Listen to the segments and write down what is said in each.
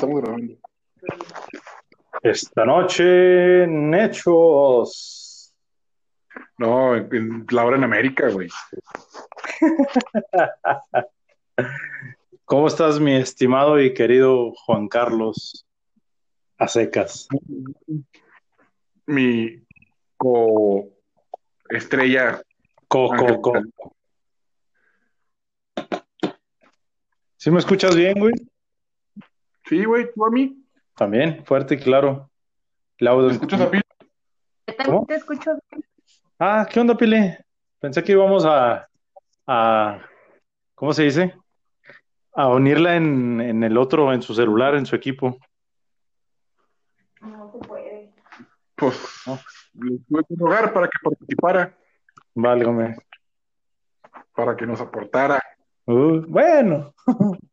estamos grabando. Esta noche, Nechos. No, en, la hora en América, güey. ¿Cómo estás, mi estimado y querido Juan Carlos Acecas? Mi co estrella. Co, co, co. ¿Sí me escuchas bien, güey? Sí, güey, tú a mí. También, fuerte y claro. Laudo. ¿Me escuchas a Pili? ¿Cómo? Te escucho bien. Ah, ¿qué onda, Pili? Pensé que íbamos a, a ¿cómo se dice? A unirla en, en el otro, en su celular, en su equipo. No se puede. Pues, no. le tuve que rogar para que participara. Válgame. Para que nos aportara. Uh, bueno.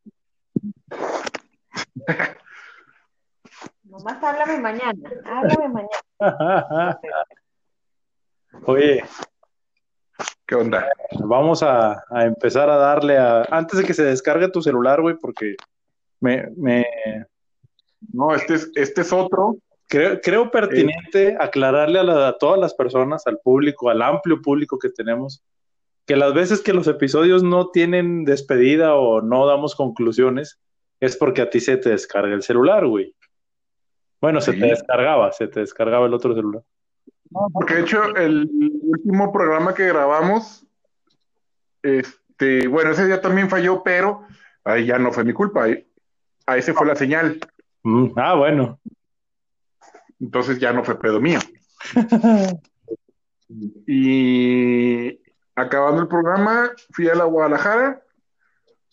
Nomás háblame mañana, háblame mañana. Oye. ¿Qué onda? Vamos a, empezar a darle a... Antes de que se descargue tu celular, güey, porque me... me... No, este es, este es otro. Creo, creo pertinente aclararle a, a todas las personas, al público, al amplio público que tenemos, que las veces que los episodios no tienen despedida o no damos conclusiones, es porque a ti se te descarga el celular, güey. Bueno, se te descargaba, se te descargaba el otro celular. No, porque de hecho el último programa que grabamos, este, bueno, ese día también falló, pero ahí ya no fue mi culpa, ahí, ahí se fue la señal. Mm, ah, bueno. Entonces ya no fue pedo mío. y acabando el programa, fui a la Guadalajara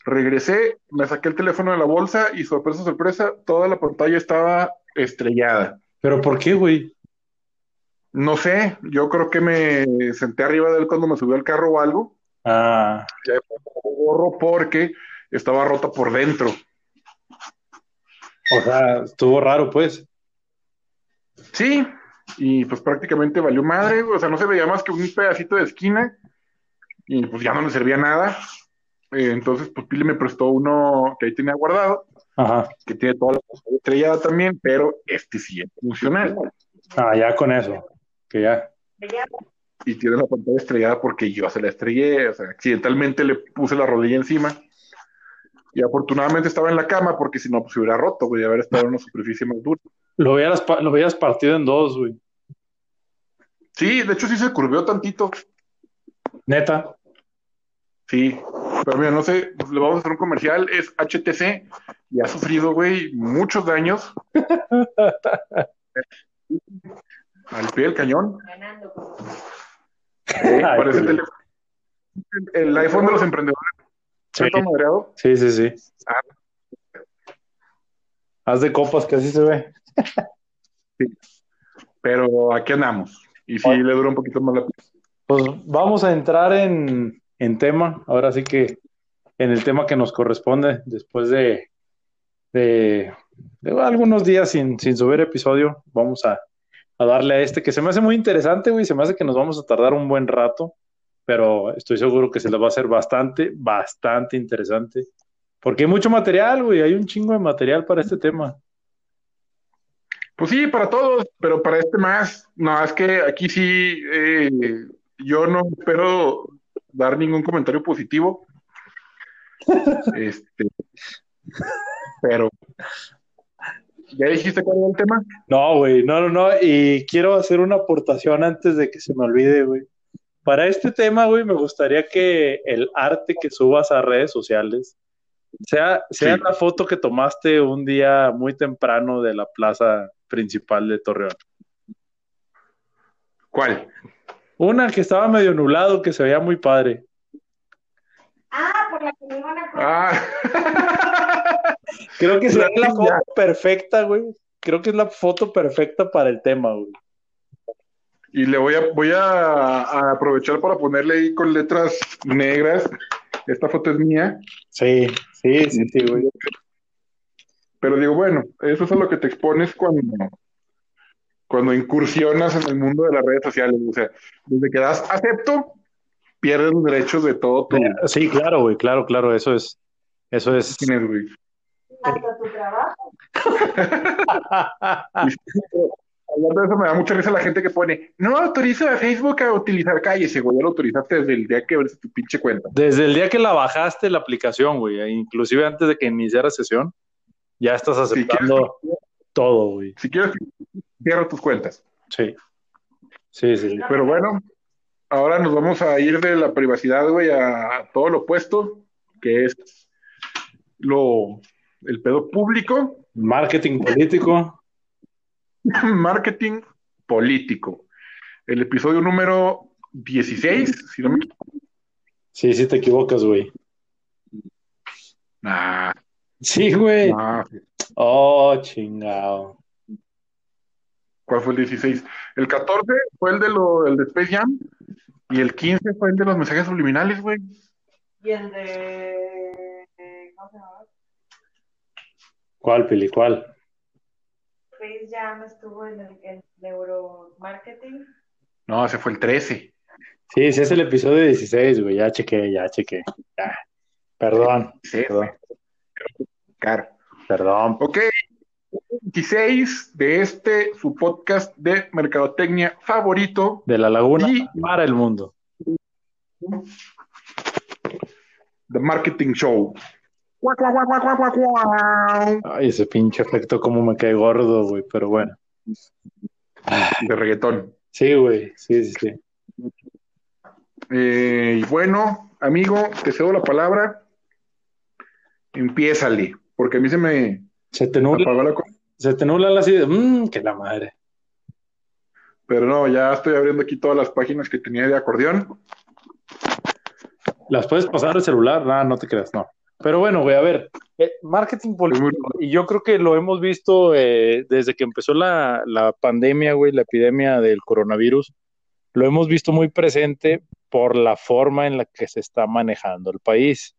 Regresé, me saqué el teléfono de la bolsa y sorpresa, sorpresa, toda la pantalla estaba estrellada. ¿Pero por qué, güey? No sé, yo creo que me senté arriba de él cuando me subió al carro o algo. Ah. Ya borro porque estaba rota por dentro. O sea, estuvo raro, pues. Sí, y pues prácticamente valió madre, o sea, no se veía más que un pedacito de esquina y pues ya no me servía nada. Eh, entonces, pues Pili me prestó uno que ahí tenía guardado, que tiene toda la pantalla estrellada también, pero este sí es funcional. Ah, ya con eso, que ya. Y tiene la pantalla estrellada porque yo se la estrellé, o sea, accidentalmente le puse la rodilla encima. Y afortunadamente estaba en la cama porque si no, pues se hubiera roto, güey, haber estado en una superficie más dura. Lo hubieras, lo hubieras partido en dos, güey. Sí, de hecho sí se curvió tantito. Neta. Sí, pero mira, no sé, pues, le vamos a hacer un comercial, es HTC y ha sufrido, güey, muchos daños. Al pie del cañón. Ganando. parece el, el, iPhone de los emprendedores. Sí. sí, sí, sí. Ah. Haz de copas que así se ve. sí. Pero aquí andamos. Y si le dura un poquito más la Pues vamos a entrar en, en tema, ahora sí que en el tema que nos corresponde después de, de, algunos días sin, sin, subir episodio, vamos a, a, darle a este que se me hace muy interesante, güey, se me hace que nos vamos a tardar un buen rato, pero estoy seguro que se les va a hacer bastante, bastante interesante, porque hay mucho material, güey, hay un chingo de material para este tema. Pues sí, para todos, pero para este más, no, es que aquí sí, eh, yo no espero dar ningún comentario positivo. este, pero, ¿ya dijiste cuál era el tema? No, güey, no, no, no. Y quiero hacer una aportación antes de que se me olvide, güey. Para este tema, güey, me gustaría que el arte que subas a redes sociales sea, sea la foto que tomaste un día muy temprano de la plaza principal de Torreón. ¿Cuál? Una que estaba medio nublado, que se veía muy padre. Ah, por la que me iban a ah. Creo que es la, foto perfecta, güey. Creo que es la foto perfecta para el tema, güey. Y le voy a, voy a, aprovechar para ponerle ahí con letras negras. Esta foto es mía. Sí, sí, sí, sí, güey. Pero digo, bueno, eso es a lo que te expones cuando, cuando incursionas en el mundo de las redes sociales. O sea, desde que das acepto, pierdes los derechos de todo tu... Sí, claro, güey, claro, claro, eso es... Eso es... Hasta tu trabajo. Hablando de eso, me da mucha risa la gente que pone, no autorizo a Facebook a utilizar cállese, güey, ya lo autorizaste desde el día que abriste tu pinche cuenta. Desde el día que la bajaste la aplicación, güey, e inclusive antes de que iniciara sesión, ya estás aceptando todo, güey. Si quieres, cierra tus cuentas. Sí. Sí, sí, sí. Pero bueno, ahora nos vamos a ir de la privacidad, güey, a, a todo lo opuesto, que es lo, el pedo público, Marketing político. marketing político. El episodio número 16, si no me equivoco. Sí, sí te equivocas, güey. Nah, Sí, güey. nah. Oh, chingado. ¿Cuál fue el 16? El 14 fue el de, lo, el de Space Jam y el 15 fue el de los mensajes subliminales, güey. Y el de. ¿Cómo se llama? ¿Cuál, Pili? ¿Cuál? Space Jam estuvo en el, el neuromarketing. No, ese fue el 13. Sí, sí es el episodio 16, güey. Ya chequé, ya chequé. Ya. Perdón, Sí, perdón, Perdón. Ok. 16 de este, su podcast de mercadotecnia favorito. De la laguna Y- para el mundo. The Marketing Show. Ay, ese pinche efecto como me cae gordo, güey, pero bueno. De reggaetón. Sí, güey, sí, sí, sí. Eh, y bueno, amigo, te cedo la palabra. Empiézale, porque a mí se me Se te nubla, apagó la se te así de, mmm, que la madre. Pero no, ya estoy abriendo aquí todas las páginas que tenía de acordeón. ¿Las puedes pasar al celular? No, no te creas, no. Pero bueno, güey, a ver, eh, marketing político, y yo creo que lo hemos visto eh, desde que empezó la, la pandemia, güey, la epidemia del coronavirus, lo hemos visto muy presente por la forma en la que se está manejando el país.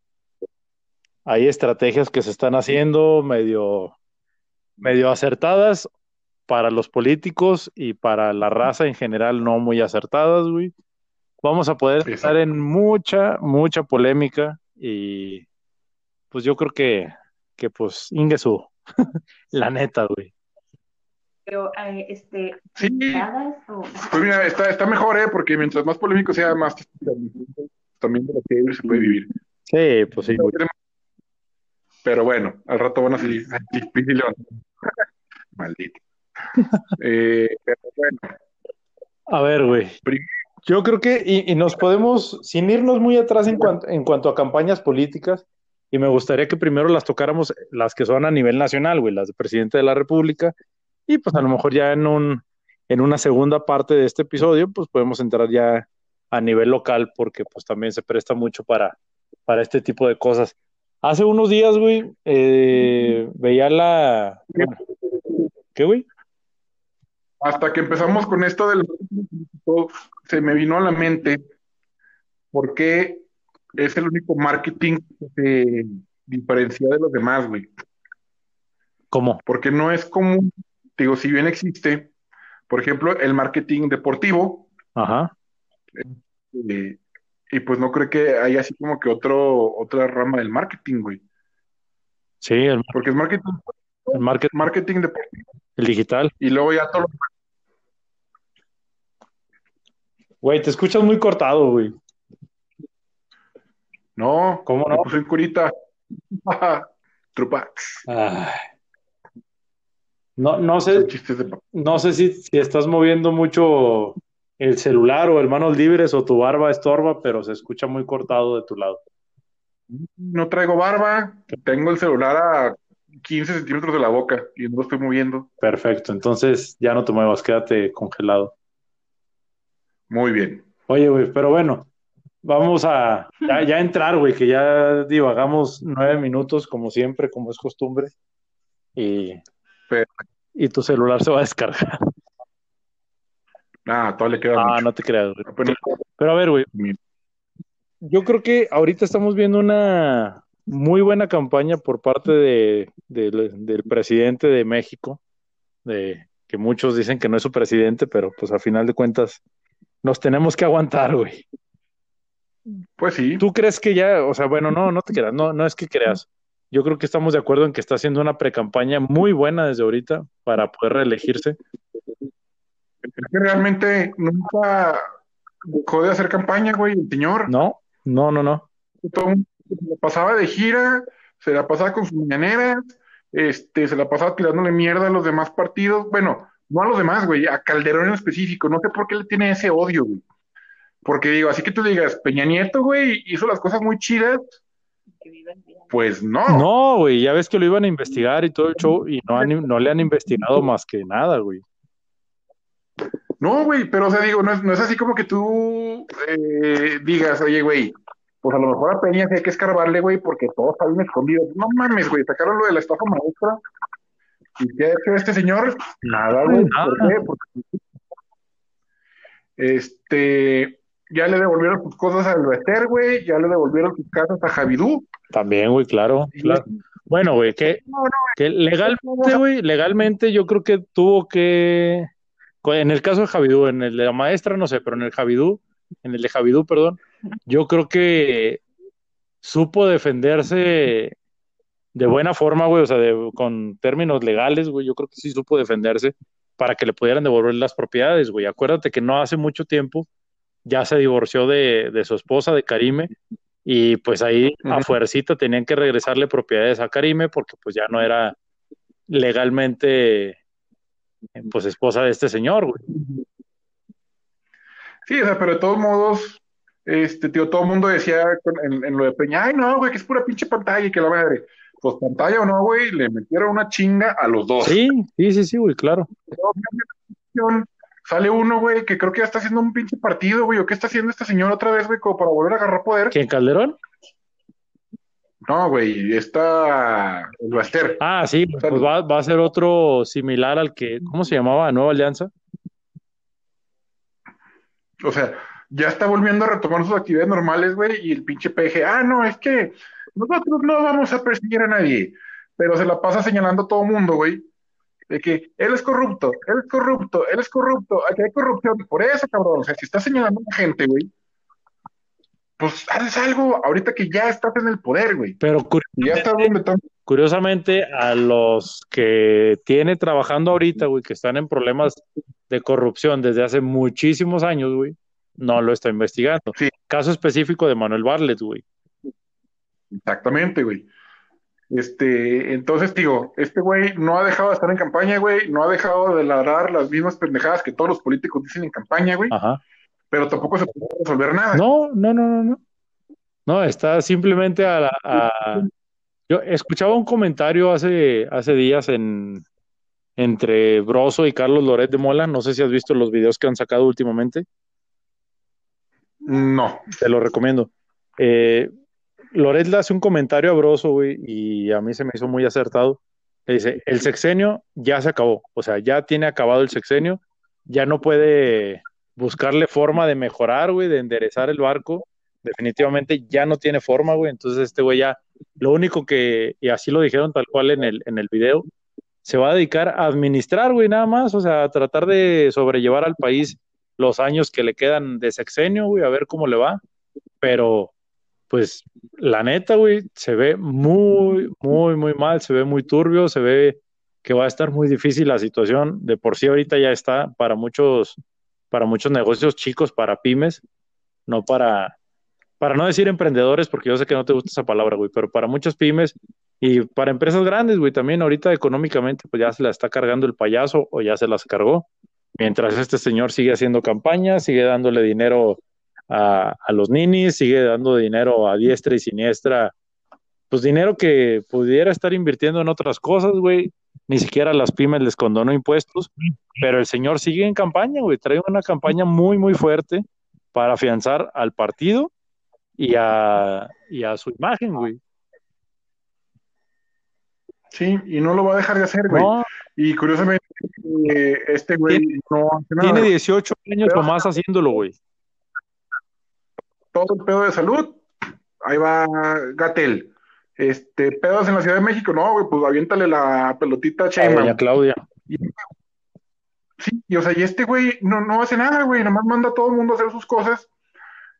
Hay estrategias que se están haciendo medio, medio acertadas para los políticos y para la raza en general no muy acertadas, güey. Vamos a poder estar en mucha, mucha polémica y pues yo creo que, que pues Ingesu, la neta, güey. Pero, eh, este. Sí. ¿invitadas o- Pues mira, está, está mejor, ¿eh? Porque mientras más polémico sea, más también de lo que se puede vivir. Sí, pues sí, güey. Pero bueno, al rato van a salir. Maldito. Eh, pero bueno, A ver, güey. Yo creo que, y, y nos podemos, sin irnos muy atrás en cuanto, en cuanto a campañas políticas, y me gustaría que primero las tocáramos las que son a nivel nacional, güey, las de presidente de la República, y pues a lo mejor ya en un, en una segunda parte de este episodio, pues podemos entrar ya a nivel local, porque pues también se presta mucho para, para este tipo de cosas. Hace unos días, güey, eh, veía la... ¿Qué, güey? hasta que empezamos con esto del marketing político, se me vino a la mente por qué es el único marketing que se diferencia de los demás, güey. ¿Cómo? Porque no es común, digo, si bien existe, por ejemplo, el marketing deportivo, Ajá. eh, y pues no creo que haya así como que otro, otra rama del marketing, güey. Sí, el, Porque es marketing, el market, marketing deportivo el digital. y luego ya todo lo Güey, te escuchas muy cortado, güey. No, ¿Cómo no? en curita. Trupax. Ay. No, no sé, no sé si, si estás moviendo mucho el celular o el manos libres o tu barba estorba, pero se escucha muy cortado de tu lado. No traigo barba, tengo el celular a 15 centímetros de la boca y no lo estoy moviendo. Perfecto, entonces ya no te muevas, quédate congelado. Muy bien. Oye, güey, pero bueno, vamos a ya, ya entrar, güey, que ya divagamos nueve minutos, como siempre, como es costumbre, y, Pero- y tu celular se va a descargar. Ah, todavía le queda Ah, mucho. no te creas, güey. Apenas- Pero a ver, güey, yo creo que ahorita estamos viendo una muy buena campaña por parte de, del- del presidente de México, de que muchos dicen que no es su presidente, pero pues a final de cuentas nos tenemos que aguantar, güey. Pues sí. ¿Tú crees que ya, o sea, bueno, no, no te creas, no, no es que creas. yo creo que estamos de acuerdo en que está haciendo una precampaña muy buena desde ahorita para poder reelegirse. Es que realmente nunca dejó de hacer campaña, güey, el señor. No, no, no, no. Todo el mundo se la pasaba de gira, se la pasaba con sus mañaneras, este, se la pasaba tirándole mierda a los demás partidos. Bueno, no a los demás, güey, a Calderón en específico. No sé por qué le tiene ese odio, güey. Porque digo, así que tú digas, Peña Nieto, güey, hizo las cosas muy chidas. Pues no. No, güey, ya ves que lo iban a investigar y todo el show y no, han- no le han investigado más que nada, güey. No, güey, pero o sea, digo, no es, no es así como que tú eh, digas, oye, güey, pues a lo mejor a Peña sí hay que escarbarle, güey, porque todo está bien escondido. No mames, güey, sacaron lo de la estafa maestra. ¿Y qué ha hecho este señor? Nada, güey. ¿Por Nada. qué? Porque este, ya le devolvieron sus cosas al Bester, güey, ya le devolvieron sus casas a Javidú. También, güey, claro, claro. Bueno, güey, que, No, no, que legalmente, güey, legalmente yo creo que tuvo que, en el caso de Javidú, en el de la maestra, no sé, pero en el Javidú, en el de Javidú, perdón, yo creo que supo defenderse de buena forma, güey, o sea, de- con términos legales, güey, yo creo que sí supo defenderse para que le pudieran devolver las propiedades, güey. Acuérdate que no hace mucho tiempo ya se divorció de, de su esposa, de Karime, y pues ahí a fuercita tenían que regresarle propiedades a Karime porque pues ya no era legalmente pues esposa de este señor, güey. Sí, o sea, pero de todos modos, este, tío, todo el mundo decía en lo de Peña, ay, no, güey, que es pura pinche pantalla y que la madre. Pues pantalla o no, güey, le metieron una chinga a los dos. Sí, sí, sí, sí, güey, claro. Sale uno, güey, que creo que ya está haciendo un pinche partido, güey, o qué está haciendo este señor otra vez, güey, como para volver a agarrar poder. ¿Quién, Calderón? No, güey, está el Baster. Ah, sí, pues va, va a ser otro similar al que, ¿cómo se llamaba? Nueva Alianza. O sea, ya está volviendo a retomar sus actividades normales, güey, y el pinche PG, ah, no, es que nosotros no vamos a perseguir a nadie, pero se la pasa señalando a todo mundo, güey, de que él es corrupto, él es corrupto, él es corrupto, aquí hay corrupción, por eso, cabrón, o sea, si estás señalando a la gente, güey, pues haces algo ahorita que ya estás en el poder, güey, Pero y ya estás donde están. curiosamente, a los que tiene trabajando ahorita, güey, que están en problemas de corrupción desde hace muchísimos años, güey, no lo está investigando. Sí. Caso específico de Manuel Barlet, güey. Exactamente, güey. Este, entonces digo, este güey no ha dejado de estar en campaña, güey, no ha dejado de ladrar las mismas pendejadas que todos los políticos dicen en campaña, güey, Ajá. Pero tampoco se puede resolver nada. No, no, no, no, no. No, está simplemente a, la- a- Yo escuchaba un comentario hace, hace días en entre Broso y Carlos Loret de Mola. No sé si has visto los videos que han sacado últimamente. No. Te lo recomiendo. Eh, Loret le hace un comentario a Broso, güey, y a mí se me hizo muy acertado. Le dice, el sexenio ya se acabó, o sea, ya tiene acabado el sexenio, ya no puede buscarle forma de mejorar, güey, de enderezar el barco, definitivamente ya no tiene forma, güey, entonces este güey ya, lo único que, y así lo dijeron tal cual en el, en el video, se va a dedicar a administrar, güey, nada más, o sea, a tratar de sobrellevar al país los años que le quedan de sexenio, güey, a ver cómo le va, pero pues la neta, güey, se ve muy, muy, muy mal, se ve muy turbio, se ve que va a estar muy difícil la situación. De por sí ahorita ya está para muchos, para muchos negocios chicos, para pymes, no para, para no decir emprendedores, porque yo sé que no te gusta esa palabra, güey, pero para muchas pymes y para empresas grandes, güey, también ahorita económicamente, pues ya se la está cargando el payaso o ya se las cargó. Mientras este señor sigue haciendo campaña, sigue dándole dinero a, a, los ninis, sigue dando dinero a diestra y siniestra, pues dinero que pudiera estar invirtiendo en otras cosas, güey. Ni siquiera las pymes les condonó impuestos, pero el señor sigue en campaña, güey. Trae una campaña muy, muy fuerte para afianzar al partido y a, y a su imagen, güey. Sí, y no lo va a dejar de hacer, güey. No. Y curiosamente, eh, este güey tiene, no hace nada. Tiene 18 años pero, o más haciéndolo, güey todo el pedo de salud, ahí va Gatel. Este, pedos en la Ciudad de México, no, güey, pues aviéntale la pelotita a Sheinbaum. Claudia. Y, sí, y o sea, y este güey no, no hace nada, güey, nada más manda a todo el mundo a hacer sus cosas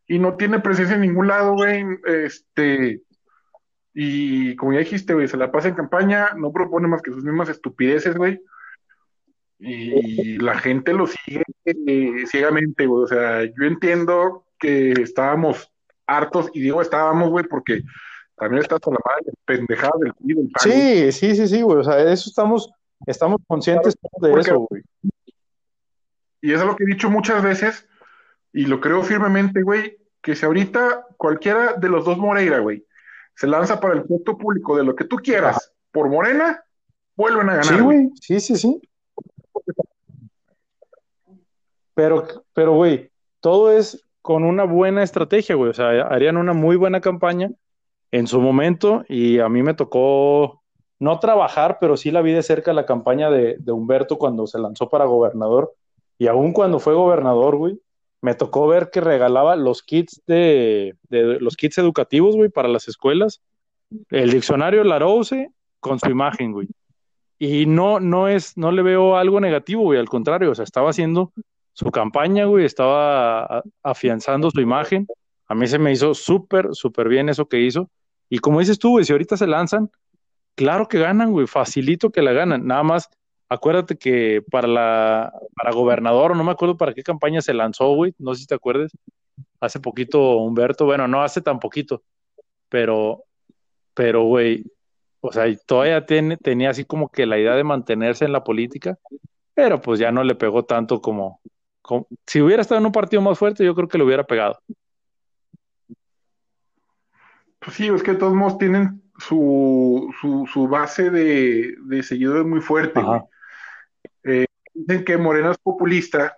y no tiene presencia en ningún lado, güey. Este, Y como ya dijiste, güey, se la pasa en campaña, no propone más que sus mismas estupideces, güey. Y la gente lo sigue eh, ciegamente, güey. O sea, yo entiendo que estábamos hartos, y digo estábamos, güey, porque también está con la madre pendejada del PRI del PAN. Sí, sí, sí, sí, güey. O sea, eso estamos, estamos conscientes de eso, güey. Y eso es lo que he dicho muchas veces, y lo creo firmemente, güey, que si ahorita cualquiera de los dos Moreira, güey, se lanza para el puesto público de lo que tú quieras por Morena, vuelven a ganar. Sí, güey. Sí, sí, sí. Pero, pero, güey, todo es con una buena estrategia, güey. O sea, harían una muy buena campaña en su momento y a mí me tocó no trabajar, pero sí la vi de cerca la campaña de, Humberto cuando se lanzó para gobernador. Y aún cuando fue gobernador, güey, me tocó ver que regalaba los kits de, los kits educativos, güey, para las escuelas. El diccionario Larousse con su imagen, güey. Y no, no es, no le veo algo negativo, güey, al contrario, o sea, estaba haciendo su campaña, güey, estaba afianzando su imagen. A mí se me hizo súper, súper bien eso que hizo. Y como dices tú, güey, si ahorita se lanzan, claro que ganan, güey, facilito que la ganan. Nada más, acuérdate que para la, para gobernador, no me acuerdo para qué campaña se lanzó, güey, no sé si te acuerdas. Hace poquito Humberto, bueno, no hace tan poquito, pero, pero, güey, o sea, todavía tenía así como que la idea de mantenerse en la política, pero pues ya no le pegó tanto como, como- si hubiera estado en un partido más fuerte, yo creo que le hubiera pegado. Pues sí, es que de todos modos tienen su, su, su base de, de seguidores muy fuerte. Eh, dicen que Morena es populista,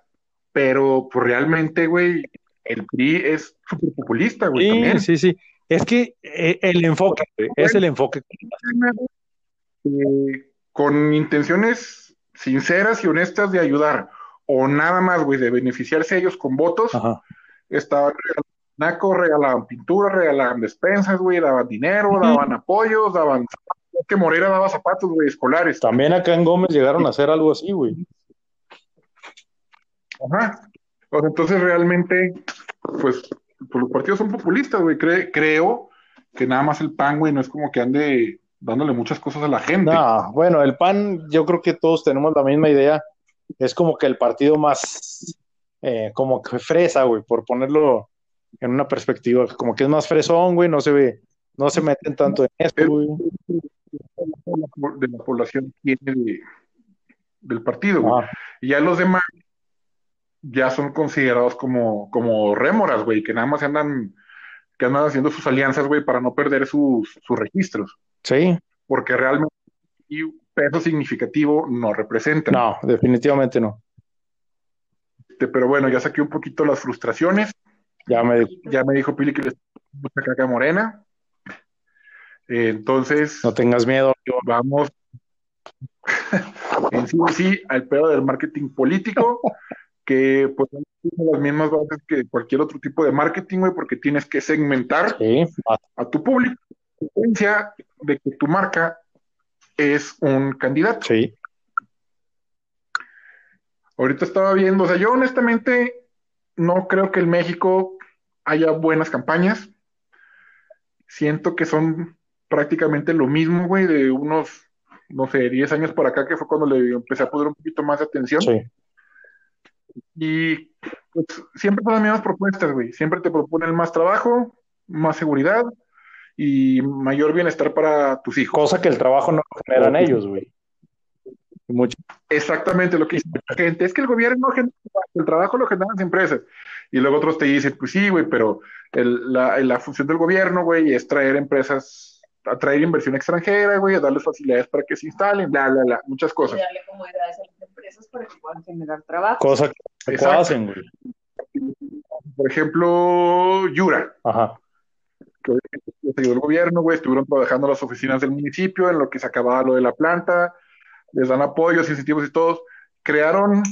pero pues realmente, güey, el PRI es súper populista, güey, Sí, también. sí, sí. Es que eh, el enfoque, es el enfoque. Eh, con intenciones sinceras y honestas de ayudar, o nada más, güey, de beneficiarse ellos con votos, Ajá. estaban regalando naco, regalaban pintura, regalaban despensas, güey, daban dinero, daban apoyos, daban zapatos. Es que Morera daba zapatos, güey, escolares. También acá en Gómez llegaron a hacer algo así, güey. Ajá. O sea, entonces realmente, pues, pues los partidos son populistas, güey. Cre- creo que nada más el PAN, güey, no es como que ande dándole muchas cosas a la gente. No, bueno, el PAN, yo creo que todos tenemos la misma idea. Es como que el partido más, eh, como que fresa, güey, por ponerlo en una perspectiva, como que es más fresón, güey, no se ve, no se meten tanto en esto, güey. de la población tiene de- del partido, güey. Ajá. Y ya los demás ya son considerados como, como rémoras, güey, que nada más andan, que andan haciendo sus alianzas, güey, para no perder sus, sus registros, Sí, porque realmente y peso significativo no representan. no, definitivamente no. Este, Pero bueno, ya saqué un poquito las frustraciones. Ya me Ya me dijo Pili que le mucha caca morena. Entonces, no tengas miedo. vamos en sí sí al pedo del marketing político, que pues tiene las mismas bases que cualquier otro tipo de marketing, güey, porque tienes que segmentar Sí, a tu público, diferencia de que tu marca es un candidato. sí, Ahorita estaba viendo, o sea, yo honestamente no creo que en México haya buenas campañas. Siento que son prácticamente lo mismo, güey, de unos, no sé, 10 años por acá, que fue cuando le empecé a poner un poquito más de atención. sí. Y pues siempre son las mismas propuestas, güey. Siempre te proponen más trabajo, más seguridad y mayor bienestar para tus hijos. Cosa que el trabajo no lo generan ellos, güey. Mucho. Exactamente lo que dice la gente. Es que el gobierno genera el trabajo lo generan las empresas. Y luego otros te dicen, pues sí, güey, pero el- la, la función del gobierno, güey, es traer empresas, atraer inversión extranjera, güey, darles facilidades para que se instalen, bla, bla, bla, muchas y cosas. darle comodidades a las empresas para que puedan generar trabajo. Cosa que Exacto. hacen, güey. Por ejemplo, Yura, Ajá. que ayudó el gobierno, güey, estuvieron trabajando en las oficinas del municipio, en lo que se acababa lo de la planta, les dan apoyos, incentivos y todos. Crearon,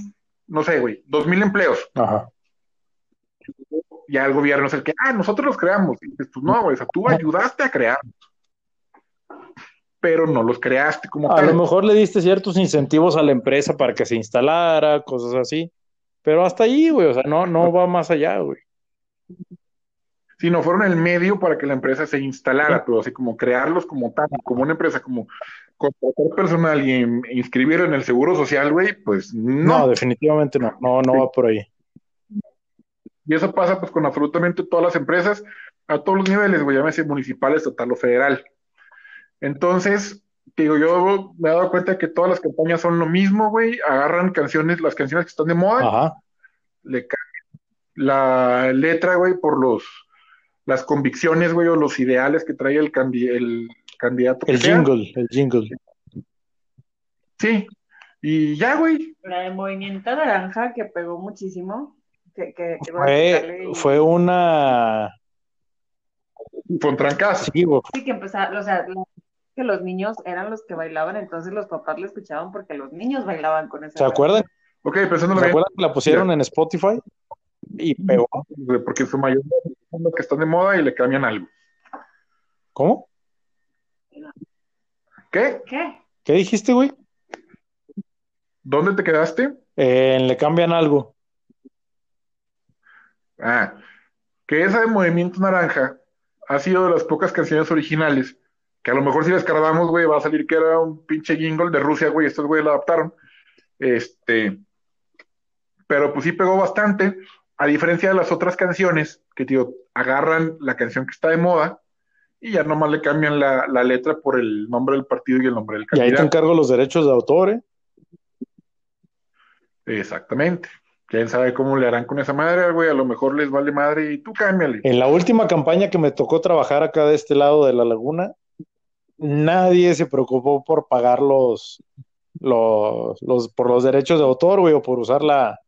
no sé, güey, dos mil empleos. Ajá. Ya el gobierno es el que, ah, nosotros los creamos. Y dices, pues no, güey, o sea, tú ayudaste a crear, pero no los creaste como A tal. lo mejor le diste ciertos incentivos a la empresa para que se instalara, cosas así. Pero hasta ahí, güey, o sea, no, no va más allá, güey. sino fueron el medio para que la empresa se instalara, pero así como crearlos como tal, como una empresa, como contratar personal y inscribir en el seguro social, güey, pues no. No, definitivamente no, no, no va por ahí. Y eso pasa pues con absolutamente todas las empresas, a todos los niveles, güey, llámese municipal, estatal o federal. Entonces, digo, yo me he dado cuenta que todas las campañas son lo mismo, güey, agarran canciones, las canciones que están de moda, Ajá. le cambian la letra, güey, por los las convicciones, güey, o los ideales que trae el, candi- el candidato. El sea. jingle, el jingle. Sí. Y ya, güey. La de Movimiento Naranja que pegó muchísimo. Que, que, que Fue, y- fue una. Con trancas. Sí, güey. Sí, que empezaron, o sea, que los niños eran los que bailaban, entonces los papás le escuchaban porque los niños bailaban con esa ¿Se acuerdan? Ok, pensándolo ¿Se acuerdan que la pusieron en Spotify? Y pegó. porque su los que están de moda y le cambian algo. ¿Cómo? ¿Qué? ¿Qué? ¿Qué dijiste, güey? ¿Dónde te quedaste? Eh, le cambian algo. Ah, que esa de Movimiento Naranja ha sido de las pocas canciones originales, que a lo mejor si la escarbamos, güey, va a salir que era un pinche jingle de Rusia, güey, estos güey la adaptaron. Este, pero pues sí pegó bastante, a diferencia de las otras canciones, que, tío, agarran la canción que está de moda y ya nomás le cambian la, la letra por el nombre del partido y el nombre del Y ahí te candidato. encargo los derechos de autor, ¿eh? Exactamente. Quién sabe cómo le harán con esa madre, güey, a lo mejor les vale madre y tú cámbiale. En la última campaña que me tocó trabajar acá de este lado de la laguna, nadie se preocupó por pagar los, los, los- por los derechos de autor, güey, o por usar la,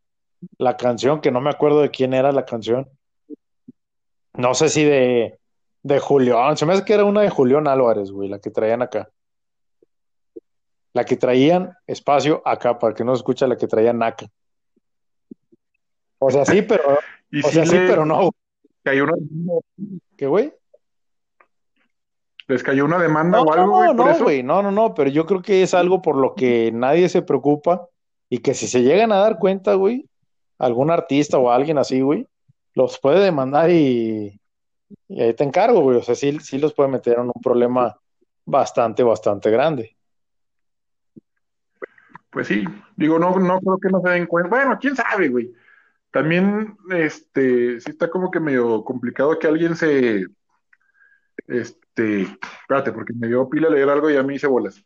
la canción, que no me acuerdo de quién era la canción. No sé si de, de Julián, se me hace que era una de Julián Álvarez, güey, la que traían acá. La que traían espacio acá, para que no se escucha la que traían acá. O sea, sí, pero, Y o si sea, sí, pero no, cayó una, ¿qué, güey? les cayó una demanda No, o algo, güey, no, por no, eso. güey, no, no, no, pero yo creo que es algo por lo que nadie se preocupa y que si se llegan a dar cuenta, güey, algún artista o alguien así, güey, los puede demandar y, y ahí te encargo, güey, o sea, sí, sí los puede meter en un problema bastante, bastante grande. Pues sí, digo, no, no creo que no se den cuenta. Bueno, quién sabe, güey. También, este, sí está como que medio complicado que alguien se, este, espérate, porque me dio pila leer algo y a mí hice bolas.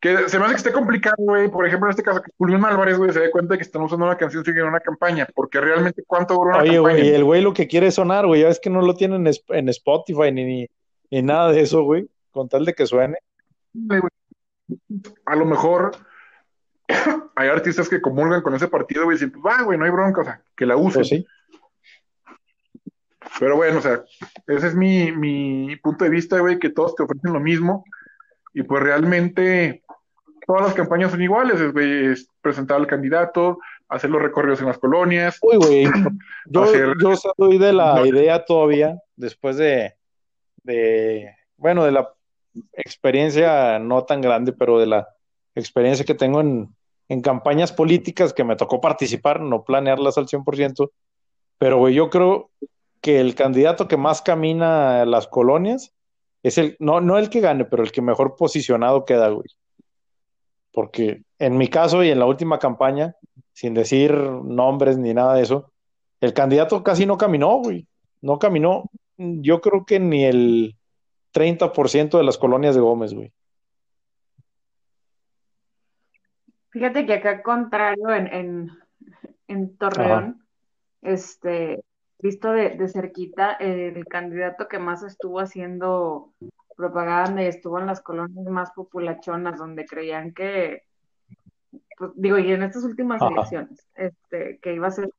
Que se me hace que esté complicado, güey. Por ejemplo, en este caso, que Julián Álvarez, güey, se dé cuenta de que están usando una canción siguiendo una campaña, porque realmente cuánto duró una Oye, campaña. güey, el güey lo que quiere es sonar, güey, ya ves que no lo tienen en Spotify ni, ni, ni nada de eso, güey, con tal de que suene. A lo mejor hay artistas que comulgan con ese partido, güey, y dicen, va, güey, no hay bronca, o sea, que la usen. Pues sí. Pero bueno, o sea, ese es mi, mi punto de vista, güey, que todos te ofrecen lo mismo. Y pues realmente todas las campañas son iguales, es, güey, es presentar al candidato, hacer los recorridos en las colonias. Uy, güey, yo, Hacer- yo soy de la No. idea todavía, después de, de, bueno, de la experiencia no tan grande, pero de la experiencia que tengo en, en campañas políticas que me tocó participar, no planearlas al 100%, pero güey, yo creo que el candidato que más camina a las colonias es el, no, no el que gane, pero el que mejor posicionado queda, güey. Porque en mi caso y en la última campaña, sin decir nombres ni nada de eso, el candidato casi no caminó, güey. No caminó. Yo creo que ni el 30% de las colonias de Gómez, güey. Fíjate que acá contrario en, en, en Torreón, este, visto de, de cerquita, eh, el candidato que más estuvo haciendo propaganda y estuvo en las colonias más populachonas, donde creían que, pues, digo, y en estas últimas Ajá. elecciones, este, que iba a ser,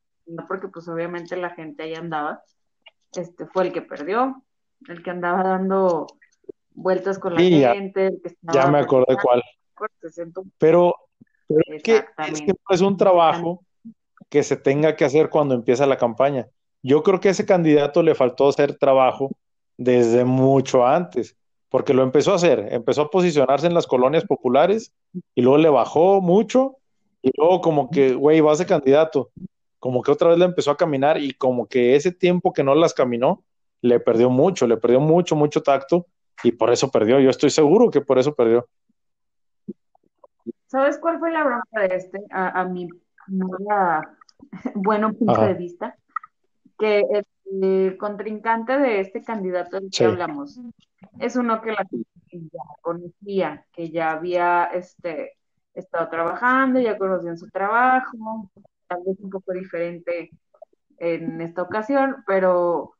porque pues obviamente la gente ahí andaba, este, fue el que perdió, el que andaba dando vueltas con la Sí, gente, el que estaba Ya me acordé cuál. pero es que, es Exactamente. que no es un trabajo que se tenga que hacer cuando empieza la campaña. Yo creo que a ese candidato le faltó hacer trabajo desde mucho antes, porque lo empezó a hacer, empezó a posicionarse en las colonias populares y luego le bajó mucho y luego como que, güey, vas de candidato, como que otra vez le empezó a caminar y como que ese tiempo que no las caminó, le perdió mucho, le perdió mucho, mucho tacto y por eso perdió. Yo estoy seguro que por eso perdió. ¿Sabes cuál fue la bronca de este? A, mi bueno punto de vista, que el, contrincante de este candidato del que hablamos es uno que la ya conocía, que ya había este, estado trabajando, ya conocían su trabajo, tal vez un poco diferente en esta ocasión, pero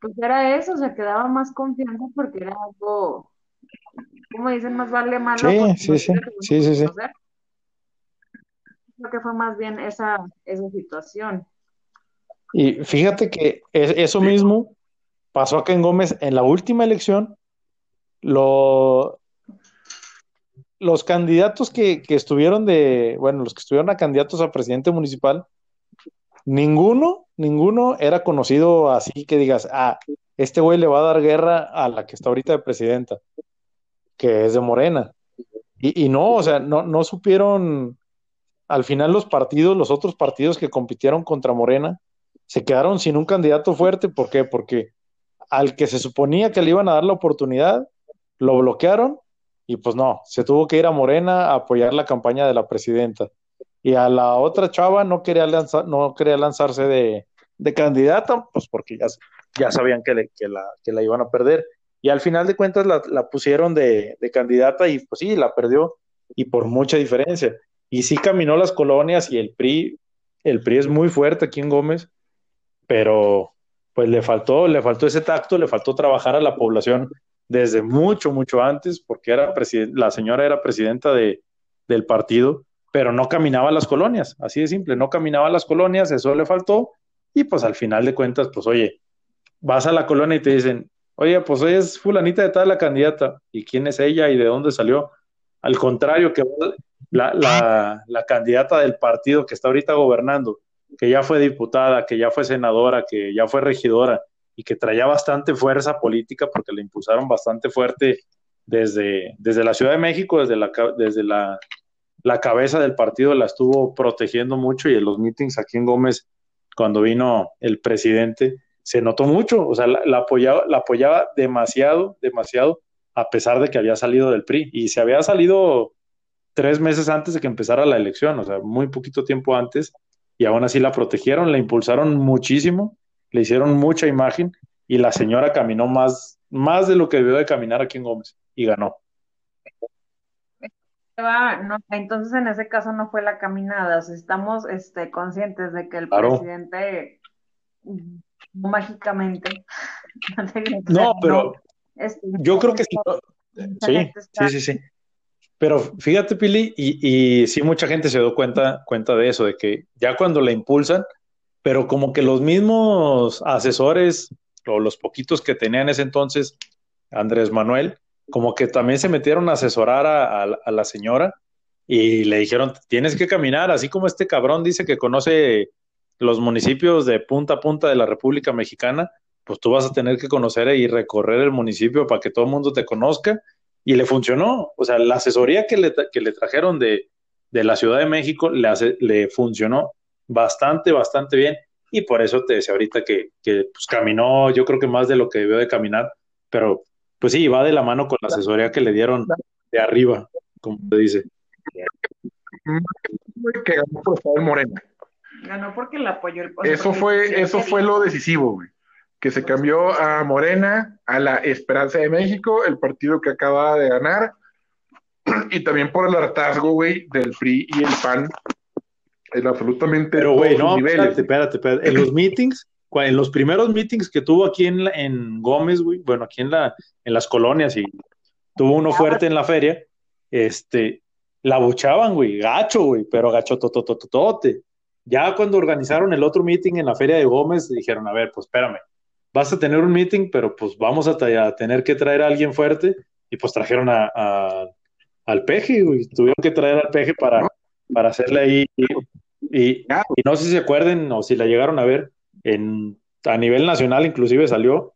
pues era eso, o sea, que daba más confianza porque era algo, como dicen, más vale malo. Sí, sí, sí, sí, sí, sí. Creo que fue más bien esa, esa situación. Y fíjate que eso mismo pasó acá en Gómez en la última elección. Lo, los candidatos que, que, estuvieron de, bueno, los que estuvieron a candidatos a presidente municipal, ninguno, ninguno era conocido así que digas, ah, este güey le va a dar guerra a la que está ahorita de presidenta, que es de Morena. Y, y no, o sea, no, no supieron, al final los partidos, los otros partidos que compitieron contra Morena, se quedaron sin un candidato fuerte. ¿Por qué? Porque al que se suponía que le iban a dar la oportunidad, lo bloquearon y pues no, se tuvo que ir a Morena a apoyar la campaña de la presidenta. Y a la otra chava no quería, lanzar, no quería lanzarse de, de candidata, pues porque ya, ya sabían que, la, que la iban a perder. Y al final de cuentas la, pusieron de, candidata y pues sí, la perdió y por mucha diferencia. Y sí caminó las colonias y el PRI, el PRI es muy fuerte aquí en Gómez, pero pues le faltó, le faltó ese tacto, le faltó trabajar a la población desde mucho, mucho antes, porque era la señora era presidenta de, del partido, pero no caminaba las colonias, así de simple, no caminaba las colonias, eso le faltó, y pues al final de cuentas, pues oye, vas a la colonia y te dicen, oye, pues hoy es fulanita de tal la candidata, ¿y quién es ella y de dónde salió? Al contrario, que la, la, la candidata del partido que está ahorita gobernando, que ya fue diputada, que ya fue senadora, que ya fue regidora y que traía bastante fuerza política porque le impulsaron bastante fuerte desde, desde la Ciudad de México, desde, la, desde la, la cabeza del partido la estuvo protegiendo mucho y en los meetings aquí en Gómez, cuando vino el presidente, se notó mucho, o sea, la, apoyaba, la apoyaba demasiado, demasiado, a pesar de que había salido del PRI y se había salido tres meses antes de que empezara la elección, o sea, muy poquito tiempo antes, y aún así la protegieron, la impulsaron muchísimo, le hicieron mucha imagen y la señora caminó más, más de lo que debió de caminar aquí en Gómez y ganó. entonces en ese caso no fue la caminada, estamos este, conscientes de que el presidente mágicamente no, pero este, yo creo que sí. Sí, sí, sí, sí. Pero fíjate, Pili, y, y sí mucha gente se dio cuenta, cuenta de eso, de que ya cuando la impulsan, pero como que los mismos asesores o los poquitos que tenían en ese entonces, Andrés Manuel, como que también se metieron a asesorar a, a, la señora y le dijeron, tienes que caminar, así como este cabrón dice que conoce los municipios de punta a punta de la República Mexicana, pues tú vas a tener que conocer y recorrer el municipio para que todo el mundo te conozca y le funcionó. O sea, la asesoría que le, que le trajeron de, de, la Ciudad de México le, hace, le funcionó bastante, bastante bien. Y por eso te decía ahorita que, que pues, caminó, yo creo que más de lo que debió de caminar, pero pues sí, va de la mano con la asesoría que le dieron de arriba, como te dice. Que ganó por Morena. Ganó porque le apoyó el Eso fue, eso fue lo decisivo, güey que se cambió a Morena, a la Esperanza de México, el partido que acaba de ganar, y también por el hartazgo, güey, del PRI y el PAN, en absolutamente Pero, güey, no, espérate, espérate, espérate, en los meetings, en los primeros meetings que tuvo aquí en, en Gómez, güey, bueno, aquí en, la, en las colonias, y tuvo uno fuerte en la feria, este, la buchaban, güey, gacho, güey, pero gacho totototote. Ya cuando organizaron el otro meeting en la feria de Gómez, dijeron, a ver, pues espérame, vas a tener un meeting, pero pues vamos a, tener que traer a alguien fuerte. Y pues trajeron a, al peje, güey. Tuvieron que traer al peje para, para hacerle ahí. Y, no sé si se acuerden o si la llegaron a ver, en, a nivel nacional inclusive salió,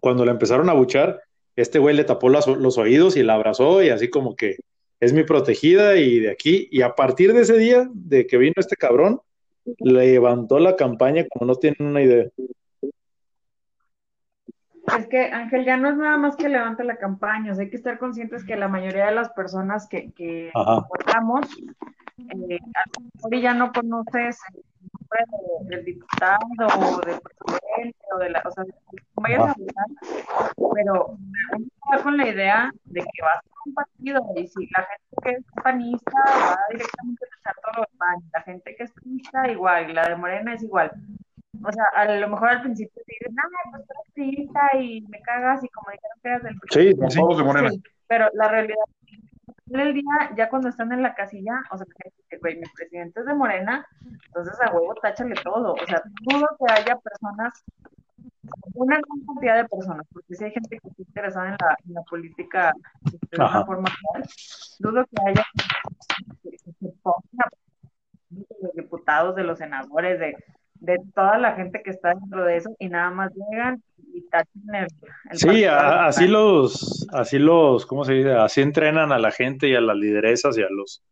cuando la empezaron a buchar, este güey le tapó los oídos y la abrazó y así como que es mi protegida y de aquí, y a partir de ese día, de que vino este cabrón, levantó la campaña como no tienen una idea. Es que, Ángel, ya no es nada más que levante la campaña, o sea, hay que estar conscientes que la mayoría de las personas que, que votamos, eh, ya no conoces nombre del diputado o del presidente o de la, o sea, vayas a votar, pero uno con la idea de que va a ser un partido y si la gente que es panista va directamente a echar todo los PAN, la gente que es panista igual, y la de Morena es igual o sea, a lo mejor al principio te dicen, no, pues tú eres y me cagas y como dijeron que eras del Sí, sí. Todos de Morena. Sí, pero la realidad en el día, ya cuando están en la casilla, o sea, que, güey, mi presidente es de Morena, entonces a huevo táchale todo. O sea, dudo que haya personas, una gran cantidad de personas, porque si hay gente que está interesada en la, en la política de una forma real, dudo que haya que se ponga de los diputados, de los senadores, de de toda la gente que está dentro de eso y nada más llegan y tachan el, sí así los así los cómo se dice así entrenan a la gente y a las lideresas y a los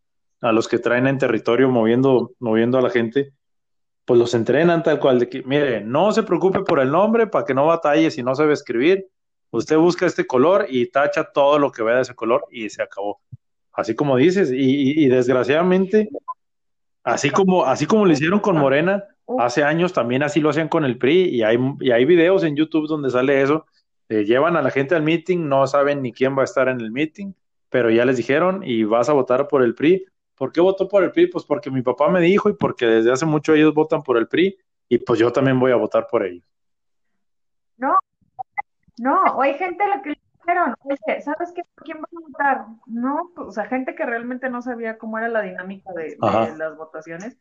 a los que traen en territorio moviendo moviendo a la gente pues los entrenan tal cual de que mire no se preocupe por el nombre para que no batalle si no sabe escribir usted busca este color y tacha todo lo que vea de ese color y se acabó así como dices y, y desgraciadamente así como así como lo hicieron con Morena Hace años también así lo hacían con el PRI y hay, y hay videos en YouTube donde sale eso. Eh, llevan a la gente al meeting, no saben ni quién va a estar en el meeting, pero ya les dijeron y vas a votar por el PRI. ¿Por qué votó por el PRI? Pues porque mi papá me dijo y porque desde hace mucho ellos votan por el PRI y pues yo también voy a votar por ellos. No, no, o hay gente a la que le dijeron, ¿sabes qué? ¿Quién va a votar? No, pues, o sea, gente que realmente no sabía cómo era la dinámica de las votaciones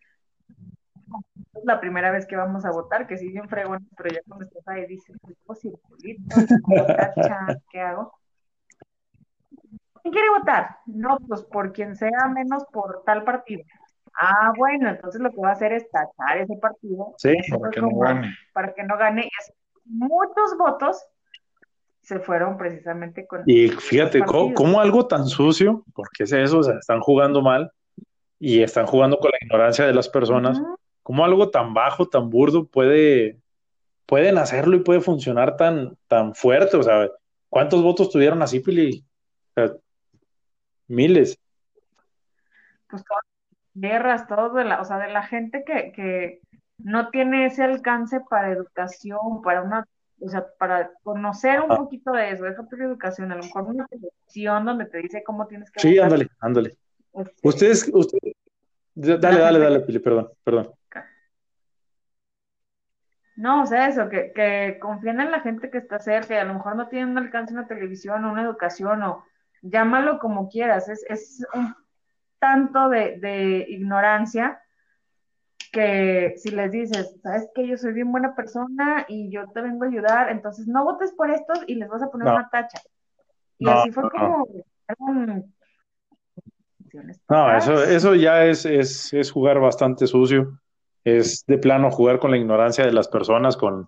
es la primera vez que vamos a votar, que sí bien fregón, pero ya cuando estás ahí dices, pues, ¿qué hago? ¿Quién quiere votar? No, pues por quien sea menos por tal partido. Ah, bueno, entonces lo que va a hacer es tachar ese partido. Sí, para que no gane. Para que no gane. Y muchos votos se fueron precisamente con. Y fíjate, ¿cómo, algo tan sucio? Porque es eso, o sea, están jugando mal y están jugando con la ignorancia de las personas. ¿Cómo algo tan bajo, tan burdo puede, pueden hacerlo y puede funcionar tan, tan fuerte? O sea, ¿cuántos votos tuvieron así, Pili? Miles. Pues todas guerras, todo de la, o sea, de la gente que, que no tiene ese alcance para educación, para una, o sea, para conocer un poquito de eso, deja tu educación, a lo mejor una televisión donde te dice cómo tienes que Sí, ándale, ándale. Este, ustedes, ustedes, dale, dale, dale, Pili, perdón, perdón. No, o sea, eso, que, que confíen en la gente que está cerca y a lo mejor no tienen un alcance una televisión o una educación o llámalo como quieras, es, es un tanto de, de ignorancia que si les dices, sabes que yo soy bien buena persona y yo te vengo a ayudar, entonces no votes por estos y les vas a poner una tacha. Y así fue como... No, eso, eso ya es, es, es jugar bastante sucio. Es de plano jugar con la ignorancia de las personas, con,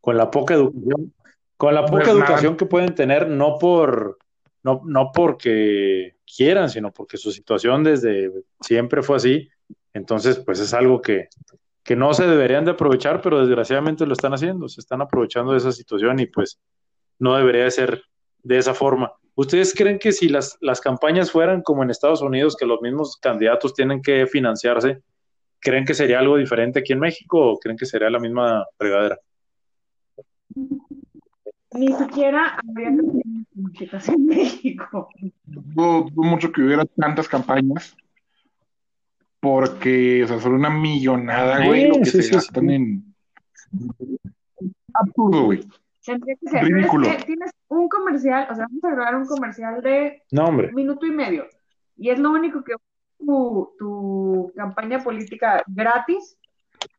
con la poca educación, con la poca educación que pueden tener, no por, no, no porque quieran, sino porque su situación desde siempre fue así. Entonces, pues es algo que, que no se deberían de aprovechar, pero desgraciadamente lo están haciendo, se están aprovechando de esa situación y pues no debería de ser de esa forma. ¿Ustedes creen que si las, las campañas fueran como en Estados Unidos, que los mismos candidatos tienen que financiarse, ¿Creen que sería algo diferente aquí en México o creen que sería la misma fregadera? Ni siquiera en México. Dudo, mucho que hubiera tantas campañas porque, o sea, son una millonada, güey, lo que se gastan en... Absurdo, güey. Tendría que ser. Ridículo. tienes un comercial, o sea, vamos a grabar un comercial de un minuto y medio. Y es lo único que tu, campaña política gratis,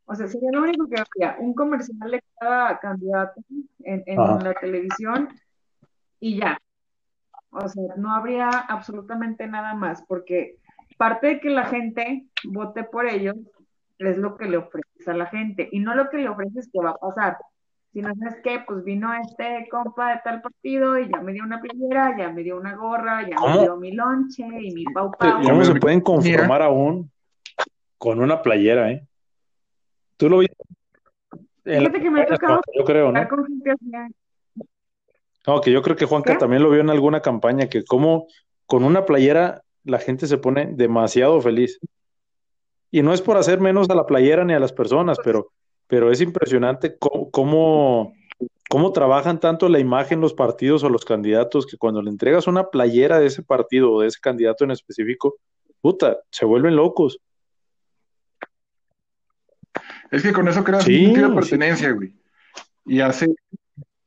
o sea, sería lo único que habría, un comercial de cada candidato en, la televisión y ya. O sea, no habría absolutamente nada más, porque parte de que la gente vote por ellos es lo que le ofreces a la gente, y no lo que le ofreces que va a pasar. Si no sabes qué, pues vino este compa de tal partido y ya me dio una playera, ya me dio una gorra, ya me dio mi lonche y mi pau pau. ¿Cómo se pueden conformar aún con una playera, eh? Tú lo viste. Fíjate que me ha tocado yo creo, ¿no? con gente así. No, que yo creo que Juanca también lo vio en alguna campaña, que como con una playera la gente se pone demasiado feliz. Y no es por hacer menos a la playera ni a las personas, pero, pero es impresionante cómo, cómo, trabajan tanto la imagen los partidos o los candidatos que cuando le entregas una playera de ese partido o de ese candidato en específico, puta, se vuelven locos. Es que con eso creas un sentido de pertenencia, güey. Y hace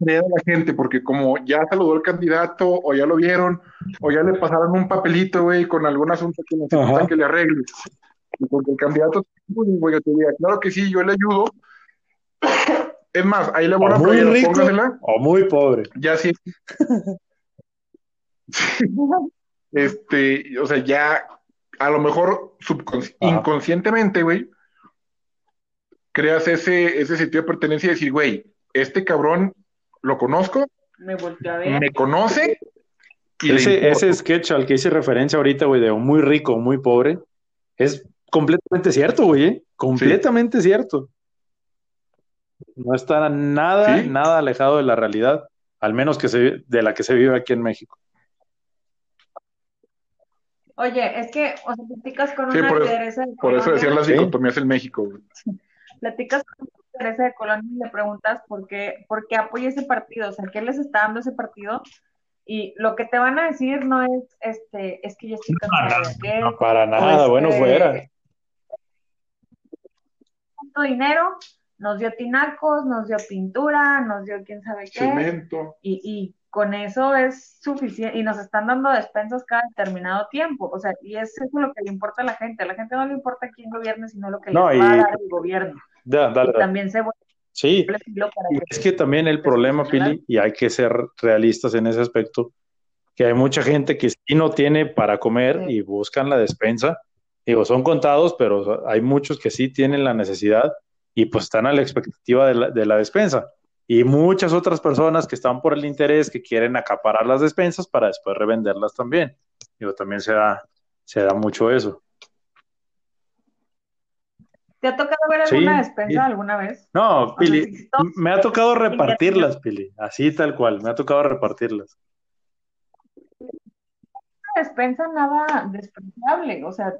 a la gente, porque como ya saludó el candidato, o ya lo vieron, o ya le pasaron un papelito, güey, con algún asunto que necesitan que le arregle. Y porque el candidato, güey, te diga, claro que sí, yo le ayudo. Es más, ahí le voy a muy rico, O muy pobre. Ya sí. este, o sea, ya a lo mejor inconscientemente, güey, creas ese, ese sentido de pertenencia y decir, güey, este cabrón lo conozco, me, a ver. me conoce. Y ese, ese sketch al que hice referencia ahorita, güey, de muy rico, muy pobre, es completamente cierto, güey, ¿eh? completamente cierto. No está nada, nada alejado de la realidad, al menos que se, de la que se vive aquí en México. Oye, es que, o sea, platicas con una por eso, por eso decían las dicotomías en México. Güey. Platicas con Teresa de Colón y le preguntas por qué, por qué apoya ese partido, o sea, ¿qué les está dando ese partido? Y lo que te van a decir no es, este, es que yo estoy cansado de No, para nada, bueno, este, fuera. dinero, nos dio tinacos, nos dio pintura, nos dio quién sabe qué. Cemento. Y, y con eso es suficiente, y nos están dando despensas cada determinado tiempo, o sea, y es eso lo que le importa a la gente, a la gente no le importa quién gobierne, sino lo que le va a dar el gobierno. También se Sí, es que también el problema, Pili, y hay que ser realistas en ese aspecto, que hay mucha gente que sí no tiene para comer y buscan la despensa. Digo, son contados, pero hay muchos que sí tienen la necesidad y pues están a la expectativa de la, de la despensa y muchas otras personas que están por el interés, que quieren acaparar las despensas para después revenderlas también. Digo, también se da, se da mucho eso. ¿Te ha tocado ver alguna despensa alguna vez? No, Pili, me ha tocado repartirlas, Pili, así tal cual, me ha tocado repartirlas. despensa nada despreciable, o sea,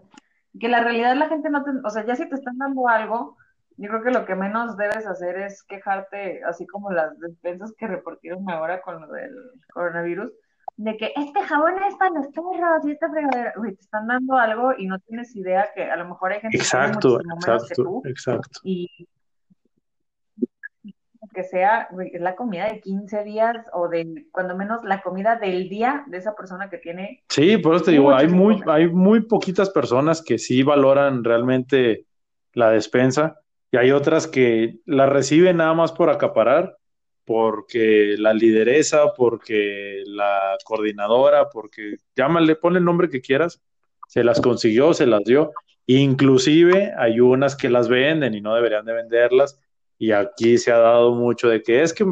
que la realidad la gente no te, o sea, ya si te están dando algo, yo creo que lo que menos debes hacer es quejarte, así como las despensas que reportaron ahora con lo del coronavirus, de que este jabón es para los perros y esta fregadera, güey, te están dando algo y no tienes idea que a lo mejor hay gente exacto, que exacto, que tú, exacto. Y que sea la comida de 15 días o de cuando menos la comida del día de esa persona que tiene. Sí, por eso te digo, hay muy, hay muy poquitas personas que sí valoran realmente la despensa y hay otras que la reciben nada más por acaparar, porque la lideresa, porque la coordinadora, porque llámale, ponle el nombre que quieras, se las consiguió, se las dio. Inclusive hay unas que las venden y no deberían de venderlas. Y aquí se ha dado mucho de que es que,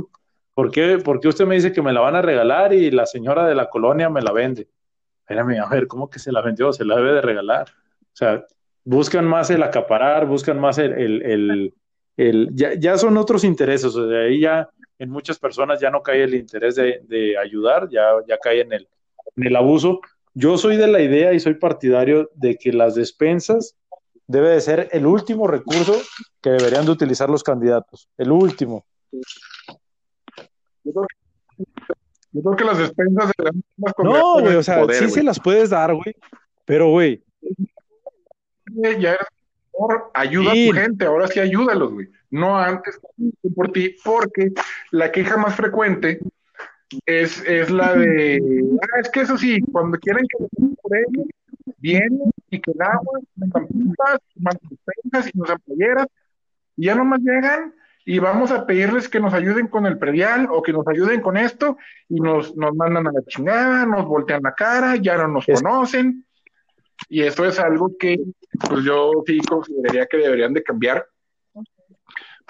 ¿por qué, usted me dice que me la van a regalar y la señora de la colonia me la vende? Espérame, a ver, ¿cómo que se la vendió? Se la debe de regalar. O sea, buscan más el acaparar, buscan más el, el, ya, son otros intereses, o sea, ahí ya en muchas personas ya no cae el interés de, ayudar, ya, ya cae en el, en el abuso. Yo soy de la idea y soy partidario de que las despensas debe de ser el último recurso que deberían de utilizar los candidatos, el último. Yo creo, que las despensas No, güey, o sea, sí se las puedes dar, güey, pero, güey, ya eres ayuda a tu gente, ahora sí ayúdalos, güey. No antes por ti, porque la queja más frecuente es, es la de, ah, es que eso sí, cuando quieren que por ellos, vienen y que el agua, más despensas y nos apoyeras, y ya nomás llegan y vamos a pedirles que nos ayuden con el predial o que nos ayuden con esto, y nos, nos mandan a la chingada, nos voltean la cara, ya no nos conocen, y eso es algo que pues yo sí consideraría que deberían de cambiar.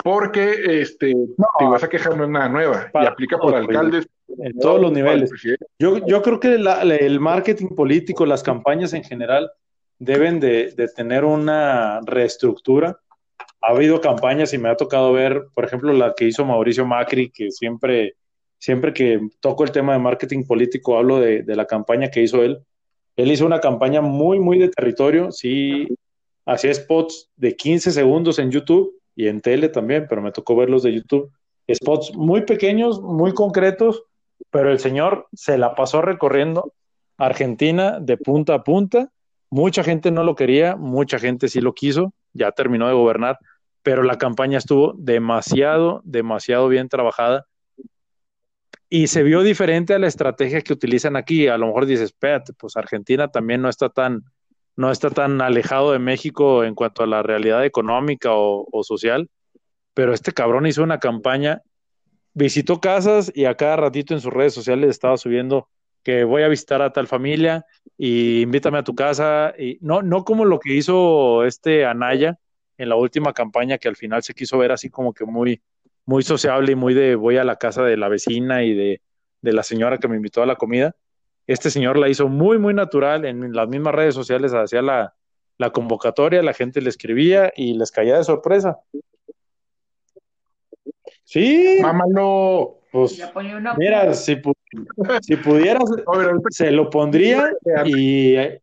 Porque este, no, te vas a quejar no es nada nueva y aplica por alcaldes. En todos los niveles. Yo, yo creo que el marketing político, las campañas en general, deben de, de tener una reestructura. Ha habido campañas y me ha tocado ver, por ejemplo, la que hizo Mauricio Macri, que siempre siempre que toco el tema de marketing político, hablo de, de, la campaña que hizo él. Él hizo una campaña muy, muy de territorio, sí, hacía spots de 15 segundos en YouTube y en tele también, pero me tocó verlos de YouTube. Spots muy pequeños, muy concretos, pero el señor se la pasó recorriendo Argentina de punta a punta. Mucha gente no lo quería, mucha gente sí lo quiso, ya terminó de gobernar, pero la campaña estuvo demasiado, demasiado bien trabajada y se vio diferente a la estrategia que utilizan aquí. A lo mejor dices, espérate, pues Argentina también no está tan, no está tan alejado de México en cuanto a la realidad económica o, social, pero este cabrón hizo una campaña, visitó casas y a cada ratito en sus redes sociales estaba subiendo que voy a visitar a tal familia y invítame a tu casa. Y no, no como lo que hizo este Anaya en la última campaña, que al final se quiso ver así como que muy, muy sociable y muy de voy a la casa de la vecina y de, de la señora que me invitó a la comida. Este señor la hizo muy, muy natural. En las mismas redes sociales hacía la, la convocatoria, la gente le escribía y les caía de sorpresa. Sí. Mámalo. Pues, mira, si, si pudieras, se lo pondría y eh,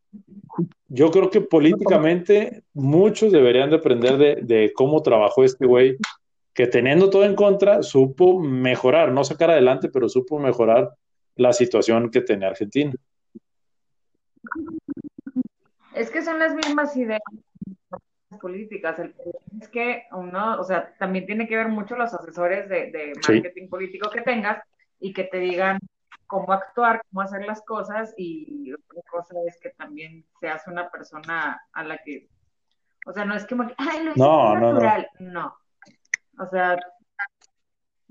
yo creo que políticamente muchos deberían de aprender de, de cómo trabajó este güey que teniendo todo en contra, supo mejorar, no sacar adelante, pero supo mejorar la situación que tenía Argentina. Es que son las mismas ideas políticas. es que uno, o sea, también tiene que ver mucho los asesores de, de marketing sí. político que tengas y que te digan cómo actuar, cómo hacer las cosas y otra cosa es que también seas una persona a la que, o sea, no es como, ay, lo no, natural, no, no. no. O sea,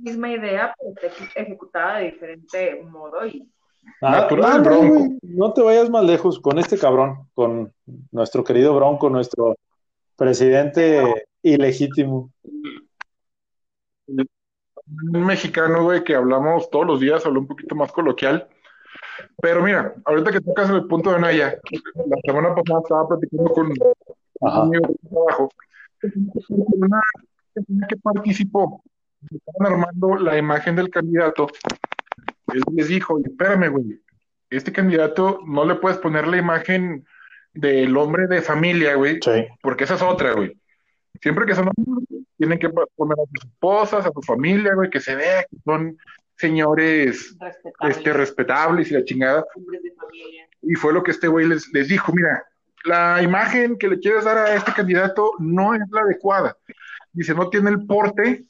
misma idea, pero ejecutada de diferente modo y Ah, Natural, no, te vayas más lejos con este cabrón, con nuestro querido Bronco, nuestro presidente ilegítimo. Un mexicano, güey, que hablamos todos los días, habló un poquito más coloquial. Pero mira, ahorita que tocas el punto de Naya, la semana pasada estaba platicando con un amigo de trabajo, una que participó, estaban armando la imagen del candidato, él les dijo, espérame, güey, este candidato no le puedes poner la imagen del hombre de familia, güey, sí. porque esa es otra, güey. Siempre que son hombres, tienen que poner a sus esposas, a su familia, güey, que se vea que son señores respetables, este, respetables y la chingada. Y fue lo que este güey les, les dijo, mira, la imagen que le quieres dar a este candidato no es la adecuada. Dice, no tiene el porte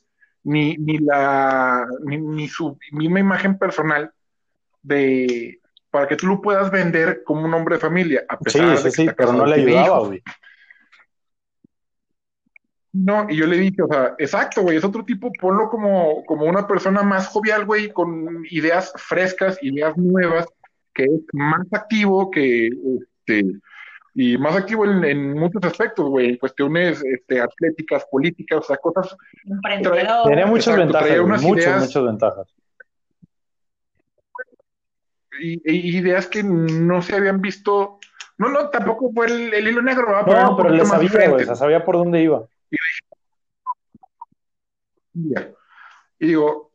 ni, ni la ni, ni su misma imagen personal de para que tú lo puedas vender como un hombre de familia, a pesar sí, de sí, sí, pero no le ayudaba, güey. No, y yo le dije, o sea, exacto, güey, es otro tipo, ponlo como, como una persona más jovial, güey, con ideas frescas, ideas nuevas, que es más activo, que este, y más activo en, en muchos aspectos, güey, en cuestiones este, atléticas, políticas, o sea, cosas. Emprendedor. Tiene muchas exacto, ventajas, unas muchas, ideas, muchas ventajas. Y, y, ideas que no se habían visto. No, no, tampoco fue el, el hilo negro, ¿verdad? Pero, no, pero le sabía, güey, o sea, sabía por dónde iba. Y, y digo,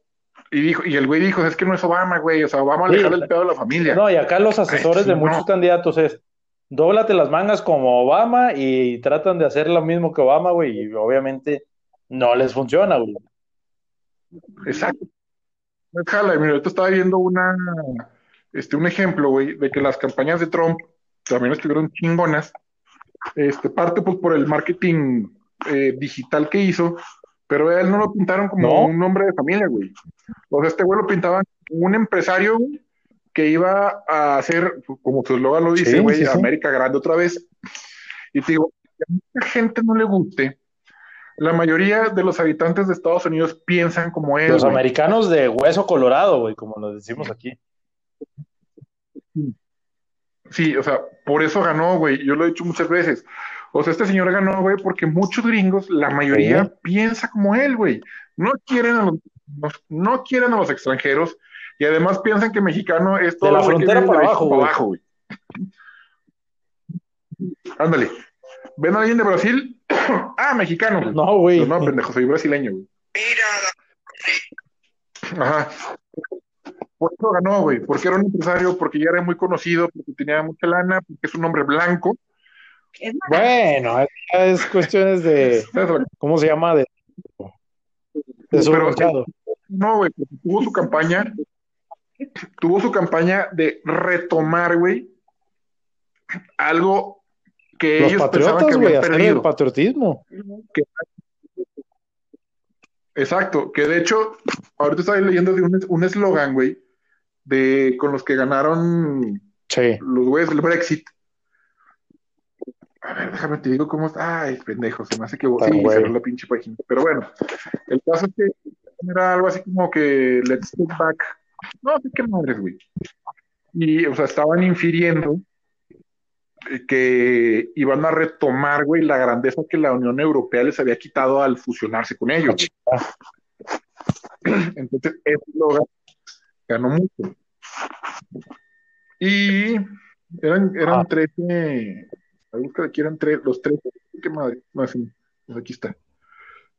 y dijo, y el güey dijo, es que no es Obama, güey, o sea, Obama sí, dejar el pedo de la familia. No, y acá los asesores Ay, sí, de muchos no. candidatos es, dóblate las mangas como Obama y tratan de hacer lo mismo que Obama, güey, y obviamente no les funciona, güey. Exacto. Jala, mira, yo estaba viendo una, este, un ejemplo, güey, de que las campañas de Trump también estuvieron chingonas. Este, parte pues por el marketing eh, digital que hizo, pero a él no lo pintaron como ¿No? un hombre de familia, güey. O sea, este güey lo pintaban como un empresario, güey, que iba a hacer, como su eslogan lo dice, güey, sí, sí, sí. América Grande otra vez. Y te digo, a mucha gente no le guste, la mayoría de los habitantes de Estados Unidos piensan como él. Los wey. americanos de hueso colorado, güey, como lo decimos aquí. Sí, o sea, por eso ganó, güey. Yo lo he dicho muchas veces. O sea, este señor ganó, güey, porque muchos gringos, la mayoría ¿Sí? piensa como él, güey. No quieren a los, no quieren a los extranjeros y además piensan que mexicano es todo de la frontera para abajo, para abajo, güey. Ándale. ¿Ven a alguien de Brasil? ah, mexicano. No, güey. No, pendejo, soy brasileño, güey. Ajá. Por eso ganó, güey, porque era un empresario, porque ya era muy conocido, porque tenía mucha lana, porque es un hombre blanco. Bueno, es cuestiones de, ¿cómo se llama? De, de su Pero, No, güey, tuvo su campaña, tuvo su campaña de retomar, güey, algo que Los ellos patriotas, pensaban que habían hacer perdido. el patriotismo. Que- exacto, que de hecho, ahorita estaba leyendo de un un eslogan, güey, de con los que ganaron Sí. los güeyes del Brexit. A ver, déjame te digo cómo está. Ay, pendejo, se me hace que sí, cerró la pinche página. Pero bueno, el caso es que era algo así como que let's take back. No qué madres, güey. Y, o sea, estaban infiriendo que iban a retomar, güey, la grandeza que la Unión Europea les había quitado al fusionarse con ellos. Entonces, ese eslogan ganó mucho. Y eran, eran Ah. 13, a buscar aquí eran tres, los tres, qué madre, no, sí, pues aquí está.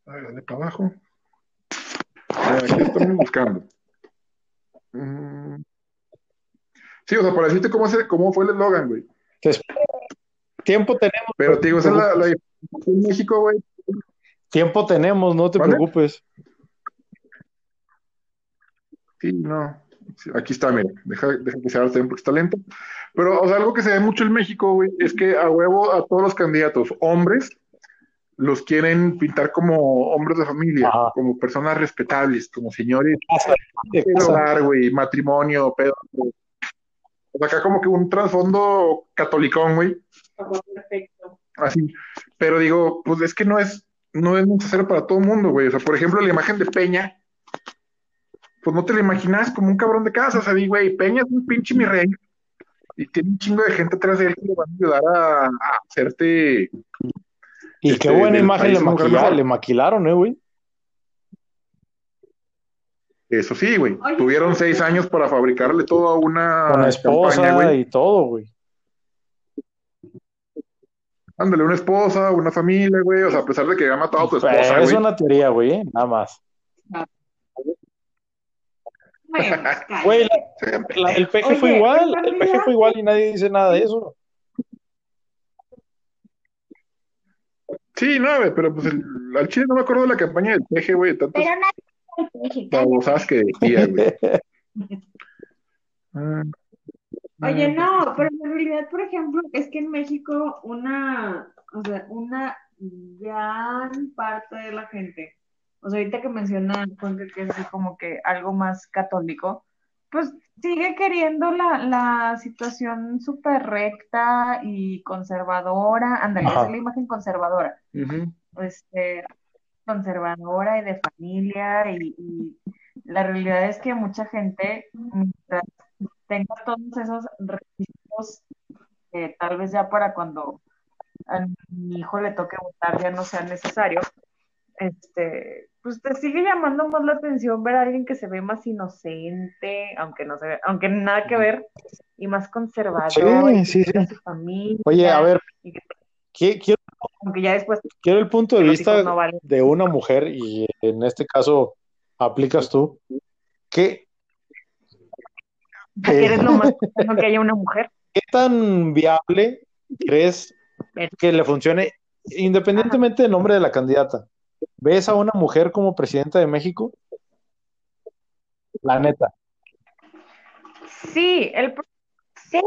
A ver, dale para abajo. A ver, aquí estamos buscando. Mm. Sí, o sea, para decirte cómo, se- cómo fue el eslogan, güey. Entonces, tiempo tenemos. Pero te digo, esa es la, la diferencia en México, güey. Tiempo tenemos, no te ¿Vale? preocupes. Sí, no. Aquí está, mira. Deja, deja que se abra también porque está lento. Pero, o sea, algo que se ve mucho en México, güey, es que a huevo a todos los candidatos hombres los quieren pintar como hombres de familia, Ajá. como personas respetables, como señores hogar, güey, matrimonio, pedo. O sea, acá como que un trasfondo catolicón, güey, Perfecto. así. Pero digo, pues es que no es, no es necesario para todo el mundo, güey. O sea, por ejemplo, la imagen de Peña, pues no te la imaginas como un cabrón de casa, o sea, di, güey, Peña es un pinche mi rey. Y tiene un chingo de gente atrás de él que le van a ayudar a, a hacerte. Y Este, qué buena del imagen le, maquilaron, eh, güey. Eso sí, güey. Tuvieron seis años para fabricarle toda una Con campaña, esposa güey. y todo, güey. Ándale, una esposa, una familia, güey. O sea, a pesar de que había matado a tu Pero esposa, es güey. una teoría, güey, eh, nada más. Güey, la- Sean la- el peje fue igual, el peje fue igual y nadie dice nada de eso. Sí, no, güey, pero pues el, al chile no me acuerdo de la campaña del peje, güey, de nadie babosadas que decía, güey. Ah, Oye, no, pero en realidad, por ejemplo, es que en México una, o sea, una gran parte de la gente, o sea, ahorita que menciona Juanca que es así como que algo más católico, pues sigue queriendo la, la situación súper recta y conservadora, ándale, esa es la imagen conservadora, este, conservadora y de familia y, y la realidad es que mucha gente, mientras tenga todos esos requisitos, eh, tal vez ya para cuando a mi hijo le toque votar ya no sea necesario, este, pues te sigue llamando más la atención ver a alguien que se ve más inocente, aunque no se ve, aunque nada que ver, y más conservador, Sí, que su familia, Oye, a ver, que- quiero, aunque ya después quiero el punto de vista no valen. de una mujer y en este caso aplicas tú. ¿Qué, ¿A qué eres lo más que haya una mujer? qué tan viable crees que le funcione independientemente del nombre de la candidata? ¿Ves a una mujer como presidenta de México? La neta. Sí, el, sí,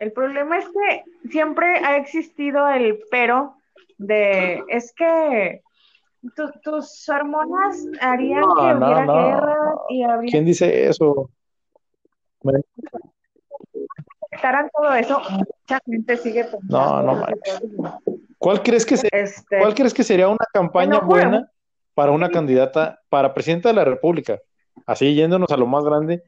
el problema es que siempre ha existido el pero de, es que tu- tus hormonas harían No, que no, hubiera no. guerra y habría ¿Quién dice eso? afectaran todo eso, mucha gente sigue No, pensando. no ¿Cuál crees que se- Este, cuál crees que sería una campaña buena para una candidata para presidenta de la República? Así yéndonos a lo más grande,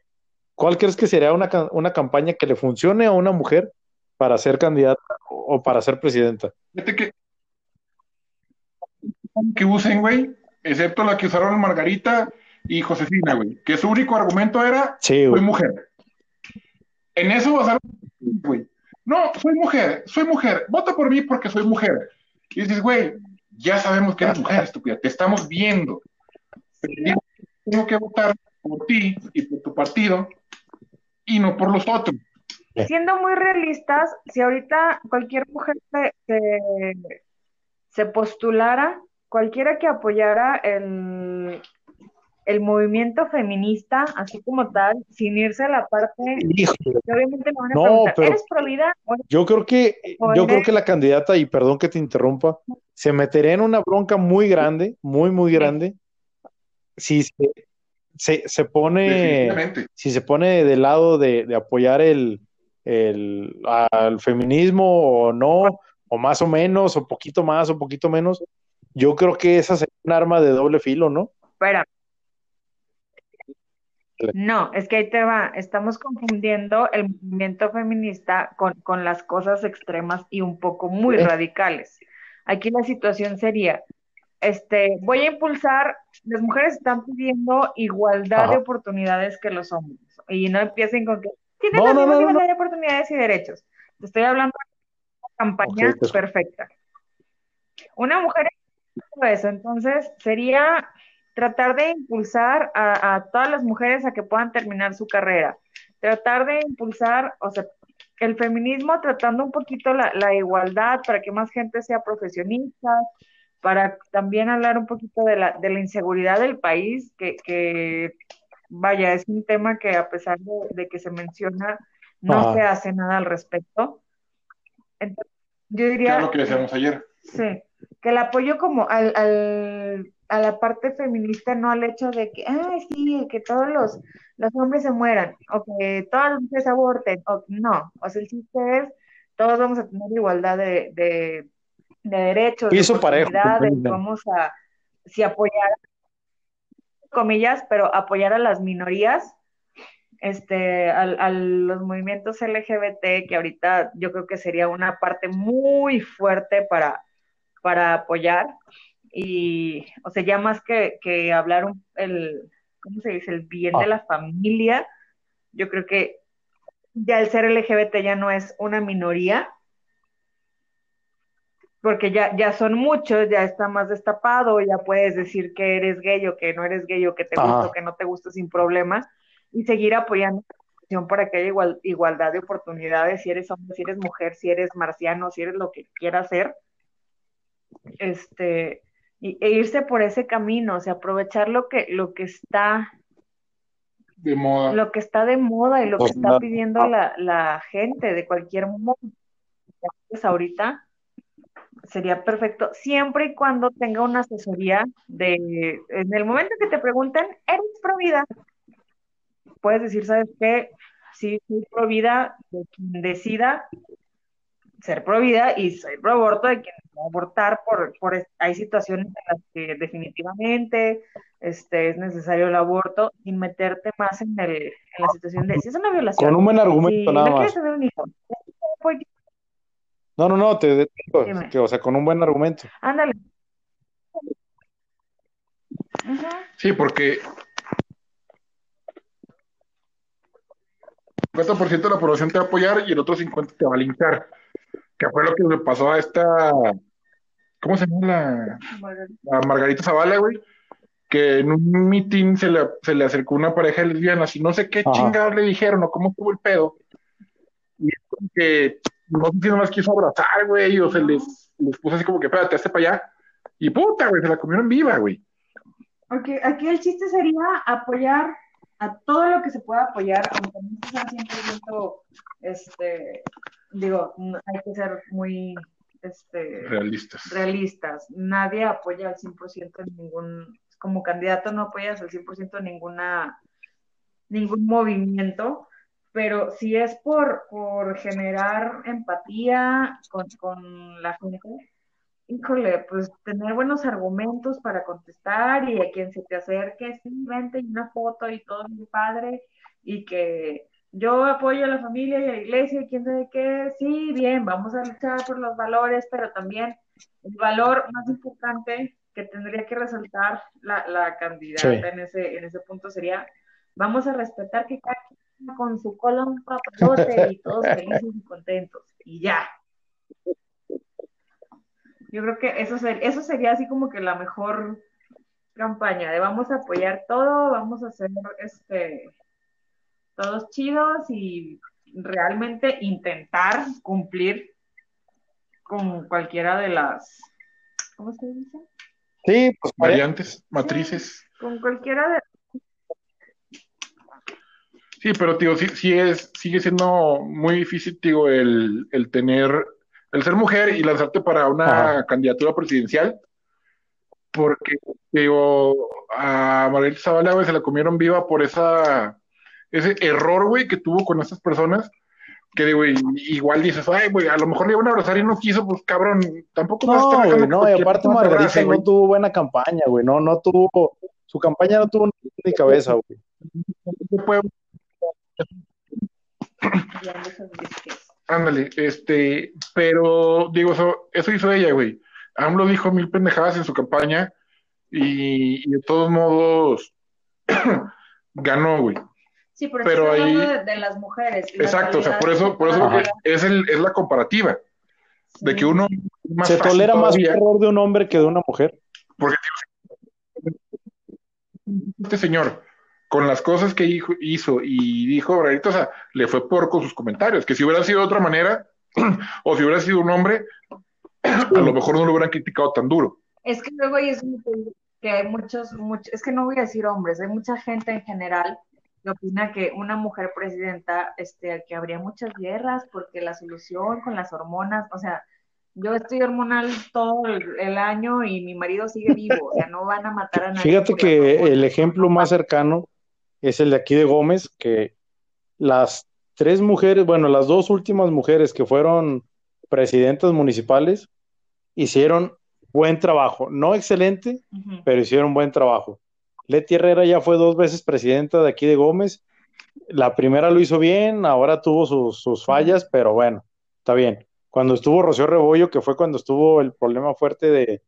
¿cuál crees que sería una, una campaña que le funcione a una mujer para ser candidata o para ser presidenta? Fíjate que que usen, güey, excepto la que usaron Margarita y Josefina, güey, que su único argumento era Sí, soy güey. mujer. En eso basaron, güey. No, soy mujer, soy mujer, vota por mí porque soy mujer. Y dices, güey, ya sabemos que eres mujer, estúpida, te estamos viendo. Pero Tengo que votar por ti y por tu partido y no por los otros. Siendo muy realistas, si ahorita cualquier mujer se, postulara, cualquiera que apoyara el, el movimiento feminista, así como tal, sin irse a la parte obviamente van a no, ¿eres provida? Yo creo que, yo creo que la candidata, y perdón que te interrumpa, se metería en una bronca muy grande, muy, muy grande, si se, se, pone, si se pone del lado de, de apoyar el, el, al feminismo o no, o más o menos, o poquito más, o poquito menos, yo creo que esa sería un arma de doble filo, ¿no? Espera. No, es que ahí te va, estamos confundiendo el movimiento feminista con, con las cosas extremas y un poco muy radicales. Aquí la situación sería, este, voy a impulsar, las mujeres están pidiendo igualdad de oportunidades que los hombres, y no empiecen con que tienen las mismas igualdad de oportunidades y derechos. Te estoy hablando de una campaña perfecta. Una mujer eso, entonces sería tratar de impulsar a, todas las mujeres a que puedan terminar su carrera, tratar de impulsar, o sea, el feminismo tratando un poquito la, igualdad para que más gente sea profesionista, para también hablar un poquito de la, de la inseguridad del país, que, que vaya, es un tema que a pesar de, que se menciona, no se hace nada al respecto. Entonces, yo diría... lo que decíamos ayer. Sí, que el apoyo como al, al, a la parte feminista, no al hecho de que, ay, sí, que todos los, los hombres se mueran, o que todas las mujeres aborten, o no, o sea, el chiste es, todos vamos a tener igualdad de, de, de derechos, de oportunidades, vamos a, si apoyar comillas, pero apoyar a las minorías, este, a, los movimientos LGBT, que ahorita yo creo que sería una parte muy fuerte para, para apoyar. Y, o sea, ya más que, que hablar el, ¿cómo se dice? El bien de ah. la familia, yo creo que ya el ser LGBT ya no es una minoría, porque ya, ya son muchos, ya está más destapado, ya puedes decir que eres gay o que no eres gay o que te gusta o que no te gusta sin problema y seguir apoyando la para que haya igual, igualdad de oportunidades, si eres hombre, si eres mujer, si eres marciano, si eres lo que quieras ser, este, y, e irse por ese camino, o sea, aprovechar lo que, lo que está de moda. Lo que está de moda y lo que está pidiendo la, la gente de cualquier modo. Pues ahorita, sería perfecto, siempre y cuando tenga una asesoría de, en el momento que te pregunten, ¿eres pro vida? Puedes decir, ¿sabes qué? Sí, soy pro vida de quien decida ser pro vida y soy pro aborto de quien va a abortar por, por, hay situaciones en las que definitivamente este, es necesario el aborto sin meterte más en, el, en la situación de si es una violación. Con un buen argumento nada más. No, no, no, te digo, que, o sea, con un buen argumento. Ándale. Sí, porque 50% de la población te va a apoyar y el otro 50% te va a linchar. Que fue lo que le pasó a esta. ¿Cómo se llama la. A Margarita Zavala, güey? Que en un meeting se le, se le acercó una pareja lesbiana, y no sé qué chingados le dijeron o cómo estuvo el pedo. Y es como que no sé si nomás quiso abrazar, güey, o se les, les puso así como que, espérate, hazte para allá. Y puta, güey, se la comieron viva, güey. Ok, aquí el chiste sería apoyar a todo lo que se pueda apoyar, aunque no sean 100%, este, digo, hay que ser muy, este, realistas. realistas. Nadie apoya al 100% en ningún, como candidato no apoyas al 100% en ninguna, ningún movimiento, pero si es por, por generar empatía con, con la gente, híjole, pues tener buenos argumentos para contestar y a quien se te acerque, simplemente una foto y todo mi padre, y que yo apoyo a la familia y a la iglesia y quién sabe qué, sí, bien, vamos a luchar por los valores, pero también el valor más importante que tendría que resaltar la, la candidata en, ese, en ese punto sería, vamos a respetar que cada con su colon y todos felices y contentos. Y ya. Yo creo que eso, eso sería así como que la mejor campaña de vamos a apoyar todo, vamos a hacer este todos chidos y realmente intentar cumplir con cualquiera de las, ¿cómo se dice? Sí, pues Variantes, matrices. Con cualquiera de Sí, pero tío, sí, sí es, sigue siendo muy difícil, tío, el, el tener, el ser mujer y lanzarte para una Ajá. candidatura presidencial, porque, digo, a Margarita Zavala, güey, se la comieron viva por esa, ese error, güey, que tuvo con esas personas, que, digo, igual dices, ay, güey, a lo mejor le iban a abrazar y no quiso, pues, cabrón, tampoco vas a estar No, no, y aparte Margarita abrace, no tuvo buena campaña, güey, no, no tuvo, su campaña no tuvo ni cabeza, güey. Ándale, este, pero digo, eso, eso hizo ella, güey. AMLO dijo mil pendejadas en su campaña y, y de todos modos ganó, güey. Sí, pero, Pero ahí- de, de las mujeres. Exacto, o sea, por eso, por eso es, el, es la comparativa, de que uno es más Se tolera más un todavía, error de un hombre que de una mujer. este señor, con las cosas que hizo y dijo, o sea, le fue peor con sus comentarios, que si hubiera sido de otra manera, o si hubiera sido un hombre, a lo mejor no lo hubieran criticado tan duro. Es que luego hay eso que hay muchos, muchos, es que no voy a decir hombres, hay mucha gente en general que opina que una mujer presidenta, este, que habría muchas guerras porque la solución con las hormonas, o sea, yo estoy hormonal todo el, año y mi marido sigue vivo, o sea, no van a matar a nadie. Fíjate que el ejemplo más cercano es el de aquí de Gómez, que las tres mujeres, bueno, las dos últimas mujeres que fueron presidentas municipales hicieron buen trabajo, no excelente, pero hicieron buen trabajo. Leti Herrera ya fue dos veces presidenta de aquí de Gómez. La primera lo hizo bien, ahora tuvo sus, sus fallas, pero bueno, está bien. Cuando estuvo Rocío Rebollo, que fue cuando estuvo el problema fuerte de,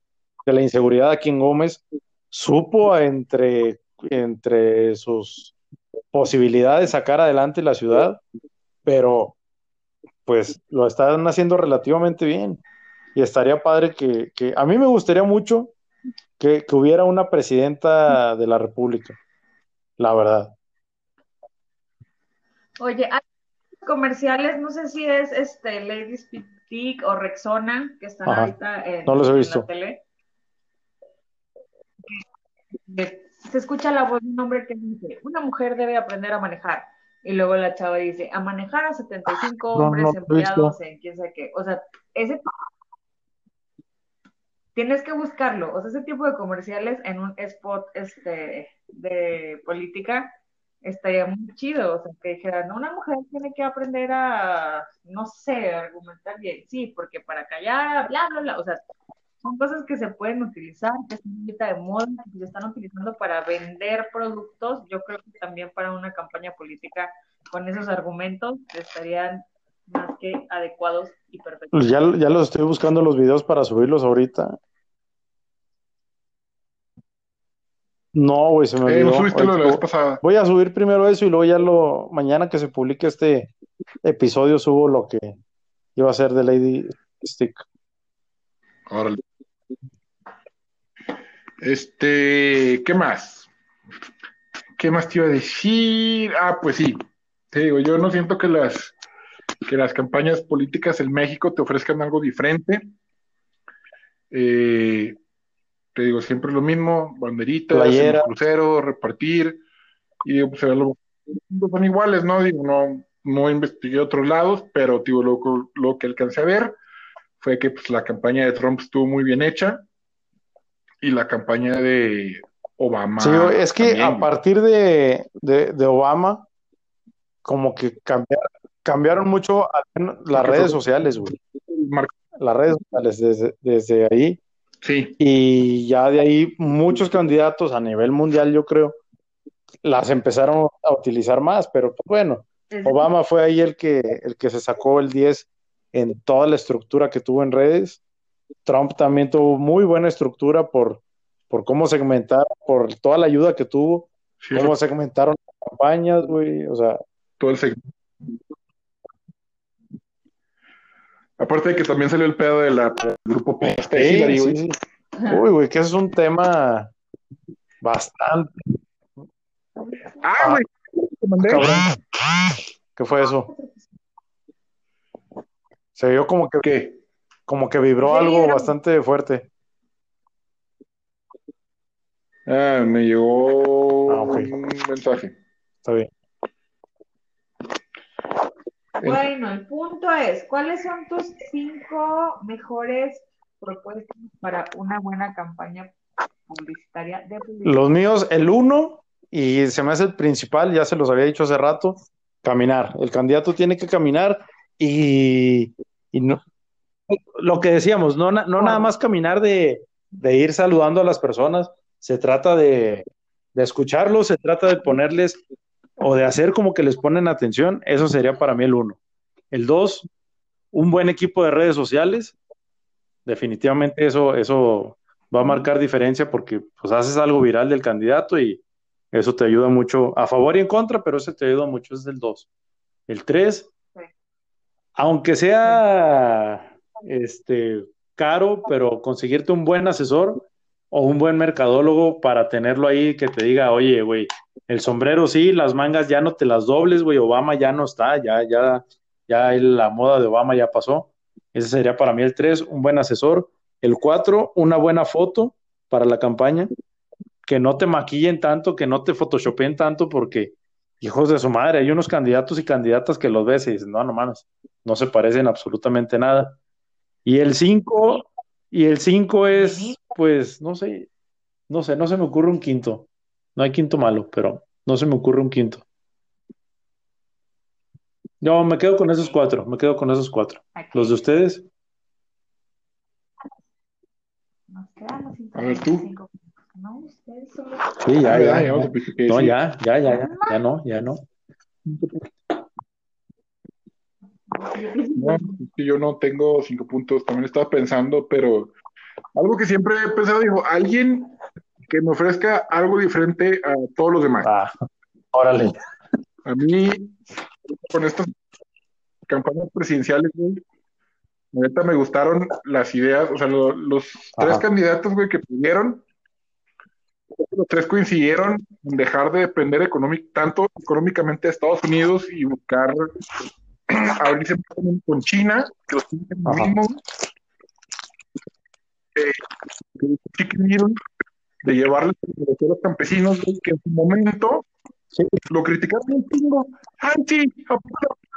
de la inseguridad aquí en Gómez, supo entre, entre sus posibilidades sacar adelante la ciudad, pero pues lo están haciendo relativamente bien. Y estaría padre que, que a mí me gustaría mucho que, que hubiera una presidenta de la República, la verdad. Oye, hay comerciales, no sé si es este Ladies Pitic o Rexona, que están Ajá. ahorita en, No los he en visto. la tele. Que Se escucha la voz de un hombre que dice, una mujer debe aprender a manejar. Y luego la chava dice, a manejar a 75 No, hombres no empleados en quién sabe qué. O sea, ese... Tienes que buscarlo. O sea, ese tipo de comerciales en un spot este, de política estaría muy chido, o sea, que dijeran, una mujer tiene que aprender a, no sé, argumentar bien, sí, porque para callar, bla, bla, bla, o sea, son cosas que se pueden utilizar, que están ahorita de moda, que se están utilizando para vender productos, yo creo que también para una campaña política con esos argumentos estarían más que adecuados y perfectos. Pues ya, ya los estoy buscando los videos para subirlos ahorita. No, güey, se me Eh, no olvidó. subiste lo de la Ahorita vez pasada. Voy a subir primero eso y luego ya lo, mañana que se publique este episodio subo lo que iba a ser de Lady Stick. Órale. Este, ¿qué más? ¿Qué más te iba a decir? Ah, pues sí. Te digo, yo no siento que las, que las campañas políticas en México te ofrezcan algo diferente. Eh, te digo, siempre lo mismo, banderitas, cruceros, repartir, y digo, pues lo- son iguales, ¿no? Digo, no, no investigué otros lados, pero digo, lo, lo que alcancé a ver fue que pues, la campaña de Trump estuvo muy bien hecha y la campaña de Obama. Sí, es que también, a partir de, de, de Obama, como que cambiaron, cambiaron mucho al menos las Porque redes fue- sociales, güey. Mar- Las redes sociales desde, desde ahí. Sí, Y ya de ahí muchos candidatos a nivel mundial, yo creo, las empezaron a utilizar más, pero pues, bueno, Obama fue ahí el que, el que se sacó el 10 en toda la estructura que tuvo en redes. Trump también tuvo muy buena estructura por, por cómo segmentar, por toda la ayuda que tuvo, sí, cómo segmentaron las campañas, güey, o sea, todo el segmento. Aparte de que también salió el pedo de del grupo Peste de sí, Hillary, sí, güey. sí. Uy, güey, que ese es un tema bastante Ah, güey, te mandé. cabrón. ¿Qué fue eso? Se vio como que, ¿Qué? como que vibró Sí, algo era- bastante fuerte. Ah, me llegó Ah, un mensaje. Está bien. Bueno, el punto es, ¿cuáles son tus cinco mejores propuestas para una buena campaña publicitaria de publicidad? Los míos, el uno, y se me hace el principal, ya se los había dicho hace rato, caminar. El candidato tiene que caminar y, y no, lo que decíamos, no, no nada más caminar de, de ir saludando a las personas, se trata de, de escucharlos, se trata de ponerles o de hacer como que les ponen atención, eso sería para mí el uno. El dos, un buen equipo de redes sociales, definitivamente eso, eso va a marcar diferencia porque pues haces algo viral del candidato y eso te ayuda mucho a favor y en contra, pero eso te ayuda mucho, es el 2. El 3, Sí. aunque sea este caro, pero conseguirte un buen asesor o un buen mercadólogo para tenerlo ahí que te diga, oye, güey, el sombrero sí, las mangas ya no te las dobles, güey, Obama ya no está, ya, ya, ya la moda de Obama ya pasó. Ese sería para mí el 3, un buen asesor. El 4, una buena foto para la campaña. Que no te maquillen tanto, que no te photoshopen tanto, porque hijos de su madre, hay unos candidatos y candidatas que los ves y dices, no, no mames, no se parecen absolutamente nada. Y el 5, y el 5 es, pues, no sé, no sé, no se me ocurre un quinto. No hay quinto malo, pero no se me ocurre un quinto. No, me quedo con esos cuatro, me quedo con esos cuatro. ¿Los de ustedes? Nos quedamos sin A ver, tú. ¿no? Ustedes son los- Sí, ya, ya, ya, ya. ya, No, ya, ya, ya, ya, ya no, ya no. No, yo no tengo cinco puntos, también estaba pensando, pero algo que siempre he pensado, digo, alguien que me ofrezca algo diferente a todos los demás. Ah, órale. A mí, con estas campañas presidenciales, güey, neta me gustaron las ideas, o sea, lo- los tres candidatos, güey, que pudieron, los tres coincidieron en dejar de depender económic- tanto económicamente de Estados Unidos y buscar abrirse con, China, que los tienen mismo. Eh, de llevarles a los campesinos, que en su momento Sí. lo criticaron un chingo. ¡Ay, sí!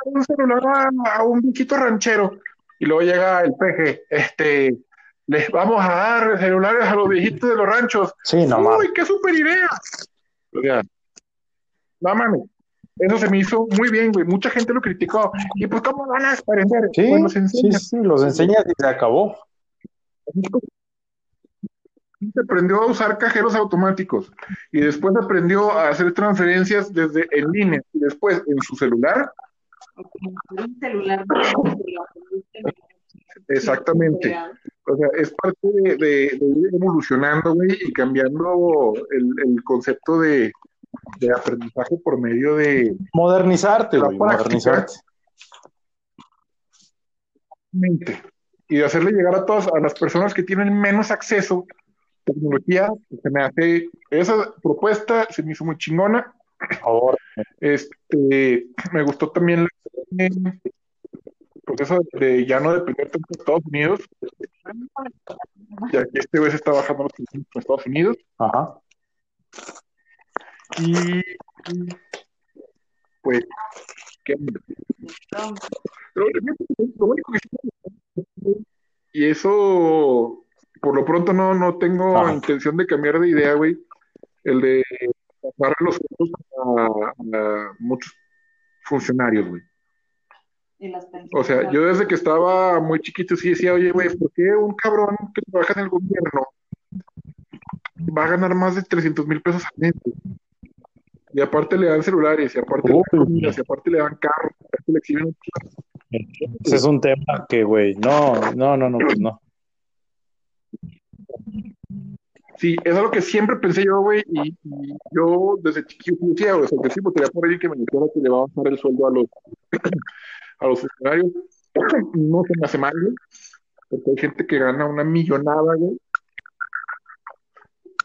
un celular a, a un viejito ranchero. Y luego llega el peje, este, les vamos a dar celulares a los viejitos de los ranchos. Sí, no ¡Uy, qué super idea! O sea, no mames. Eso se me hizo muy bien, güey. Mucha gente lo criticó. ¿Y pues cómo van a aprender? Sí, Pues los sí, sí, los enseñas y se acabó. Aprendió a usar cajeros automáticos y después aprendió a hacer transferencias desde en línea y después en su celular. Exactamente. O sea, es parte de, de- de ir evolucionando, güey, y cambiando el, el concepto de, de aprendizaje por medio de Modernizarte, güey, modernizarte. mente y de hacerle llegar a todas a las personas que tienen menos acceso tecnología. Se me hace esa propuesta se me hizo muy chingona. Favor. Este, me gustó también el proceso de ya no depender tanto de Estados Unidos, ya que este se está bajando los precios en Estados Unidos. Ajá. Y pues, ¿qué? Lo, lo único que sí- y eso, por lo pronto no, no tengo Ajá. intención de cambiar de idea, güey. El de pasar los sueldos a, a muchos funcionarios, güey. Y las O sea, yo desde que estaba muy chiquito sí decía, oye, güey, ¿por qué un cabrón que trabaja en el gobierno va a ganar más de 300 mil pesos al mes? güey? Y aparte le dan celulares, y aparte le dan comidas, y aparte le dan carros, y aparte le exhiben un Ese es un tema que, güey, no, no, no, no, pues no. Sí, es algo que siempre pensé yo, güey, y, y yo desde chiquillo sí o sea, que sí votaría por alguien que me dijera que le va a bajar el sueldo a los, a los funcionarios. No se me hace mal, güey, porque hay gente que gana una millonada, güey.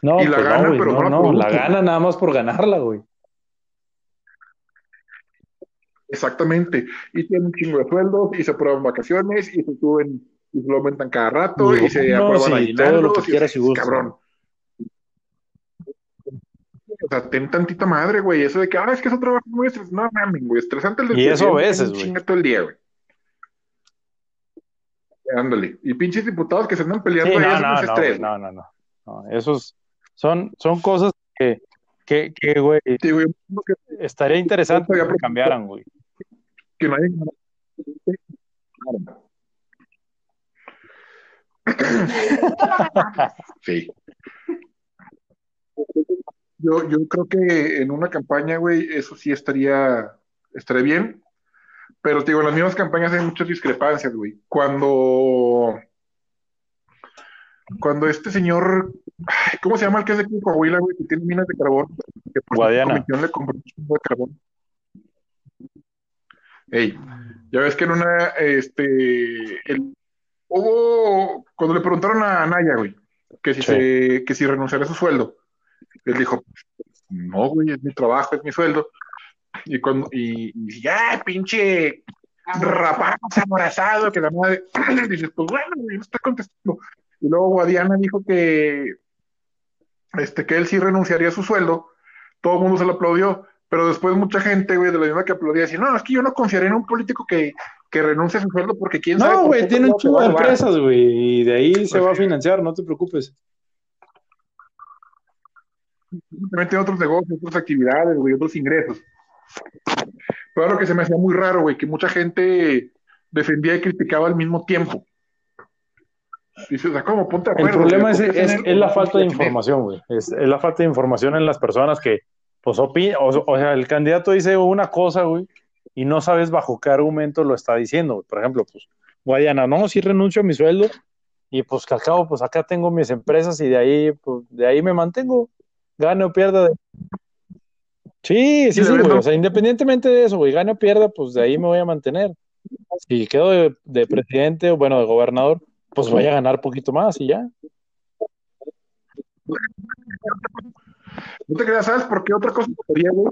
No, Y la pues gana, no, pero no, no la no, la produce. gana nada más por ganarla, güey. Exactamente. Y tiene un chingo de sueldos, y se aprueban vacaciones, y se suben, y se lo aumentan cada rato, y, se aprueban y todo lo que quieras y gusta. Cabrón. O sea, ten tantita madre, güey. Eso de que, ah, es que eso trabajo muy estresante. No mames, güey. Estresante el del Y eso a veces, güey. Chinga todo el día, güey. Ándale. Y pinches diputados que se andan peleando. Sí, no, no, no, no, no, no, no. Esos son, son cosas que, que, que güey, sí, güey estaría interesante que cambiaran, güey. Que nadie... sí. Yo, yo creo que en una campaña, güey, eso sí estaría, estaría bien. Pero, digo, en las mismas campañas hay muchas discrepancias, güey. Cuando. Cuando este señor. ¿Cómo se llama el que es de Coahuila, güey? Que tiene minas de carbón. Que por Guadiana. le compró un de carbón. Ey, ya ves que en una. Este. El, hubo. Cuando le preguntaron a Naya, güey, que si, Sí. se, que si renunciaría a su sueldo. Él dijo: No, güey, es mi trabajo, es mi sueldo. Y cuando. Y, y ya, pinche rapaz aborazado, que la madre, dices, pues bueno, güey, no está contestando. Y luego Guadiana dijo que, este, que él sí renunciaría a su sueldo, todo el mundo se lo aplaudió, pero después mucha gente, güey, de la misma que aplaudía, decía, no, es que yo no confiaré en un político que, que renuncie a su sueldo porque quién sabe. No, güey, tiene un no chingo de robar". empresas, güey, y de ahí se Pues va a financiar, no te preocupes. También tiene otros negocios, otras actividades, güey, otros ingresos. Pero lo que se me hacía muy raro, güey, que mucha gente defendía y criticaba al mismo tiempo. Dices, o sea, ¿cómo? Ponte de El acuerdo, problema güey, es, ¿por qué es, la falta de información, güey. Es, es la falta de información en las personas que, pues, opinan. O, o sea, el candidato dice una cosa, güey, y no sabes bajo qué argumento lo está diciendo. güey. Por ejemplo, pues, Guayana, no, sí renuncio a mi sueldo, y pues que al cabo, pues acá tengo mis empresas y de ahí, pues, de ahí me mantengo, gane o pierda. de- Sí, sí, sí, güey. O sea, independientemente de eso, güey, gane o pierda, pues de ahí me voy a mantener. Si quedo de, de presidente o, bueno, de gobernador, pues voy a ganar poquito más y ya. No te creas, ¿sabes por qué otra cosa sería, güey?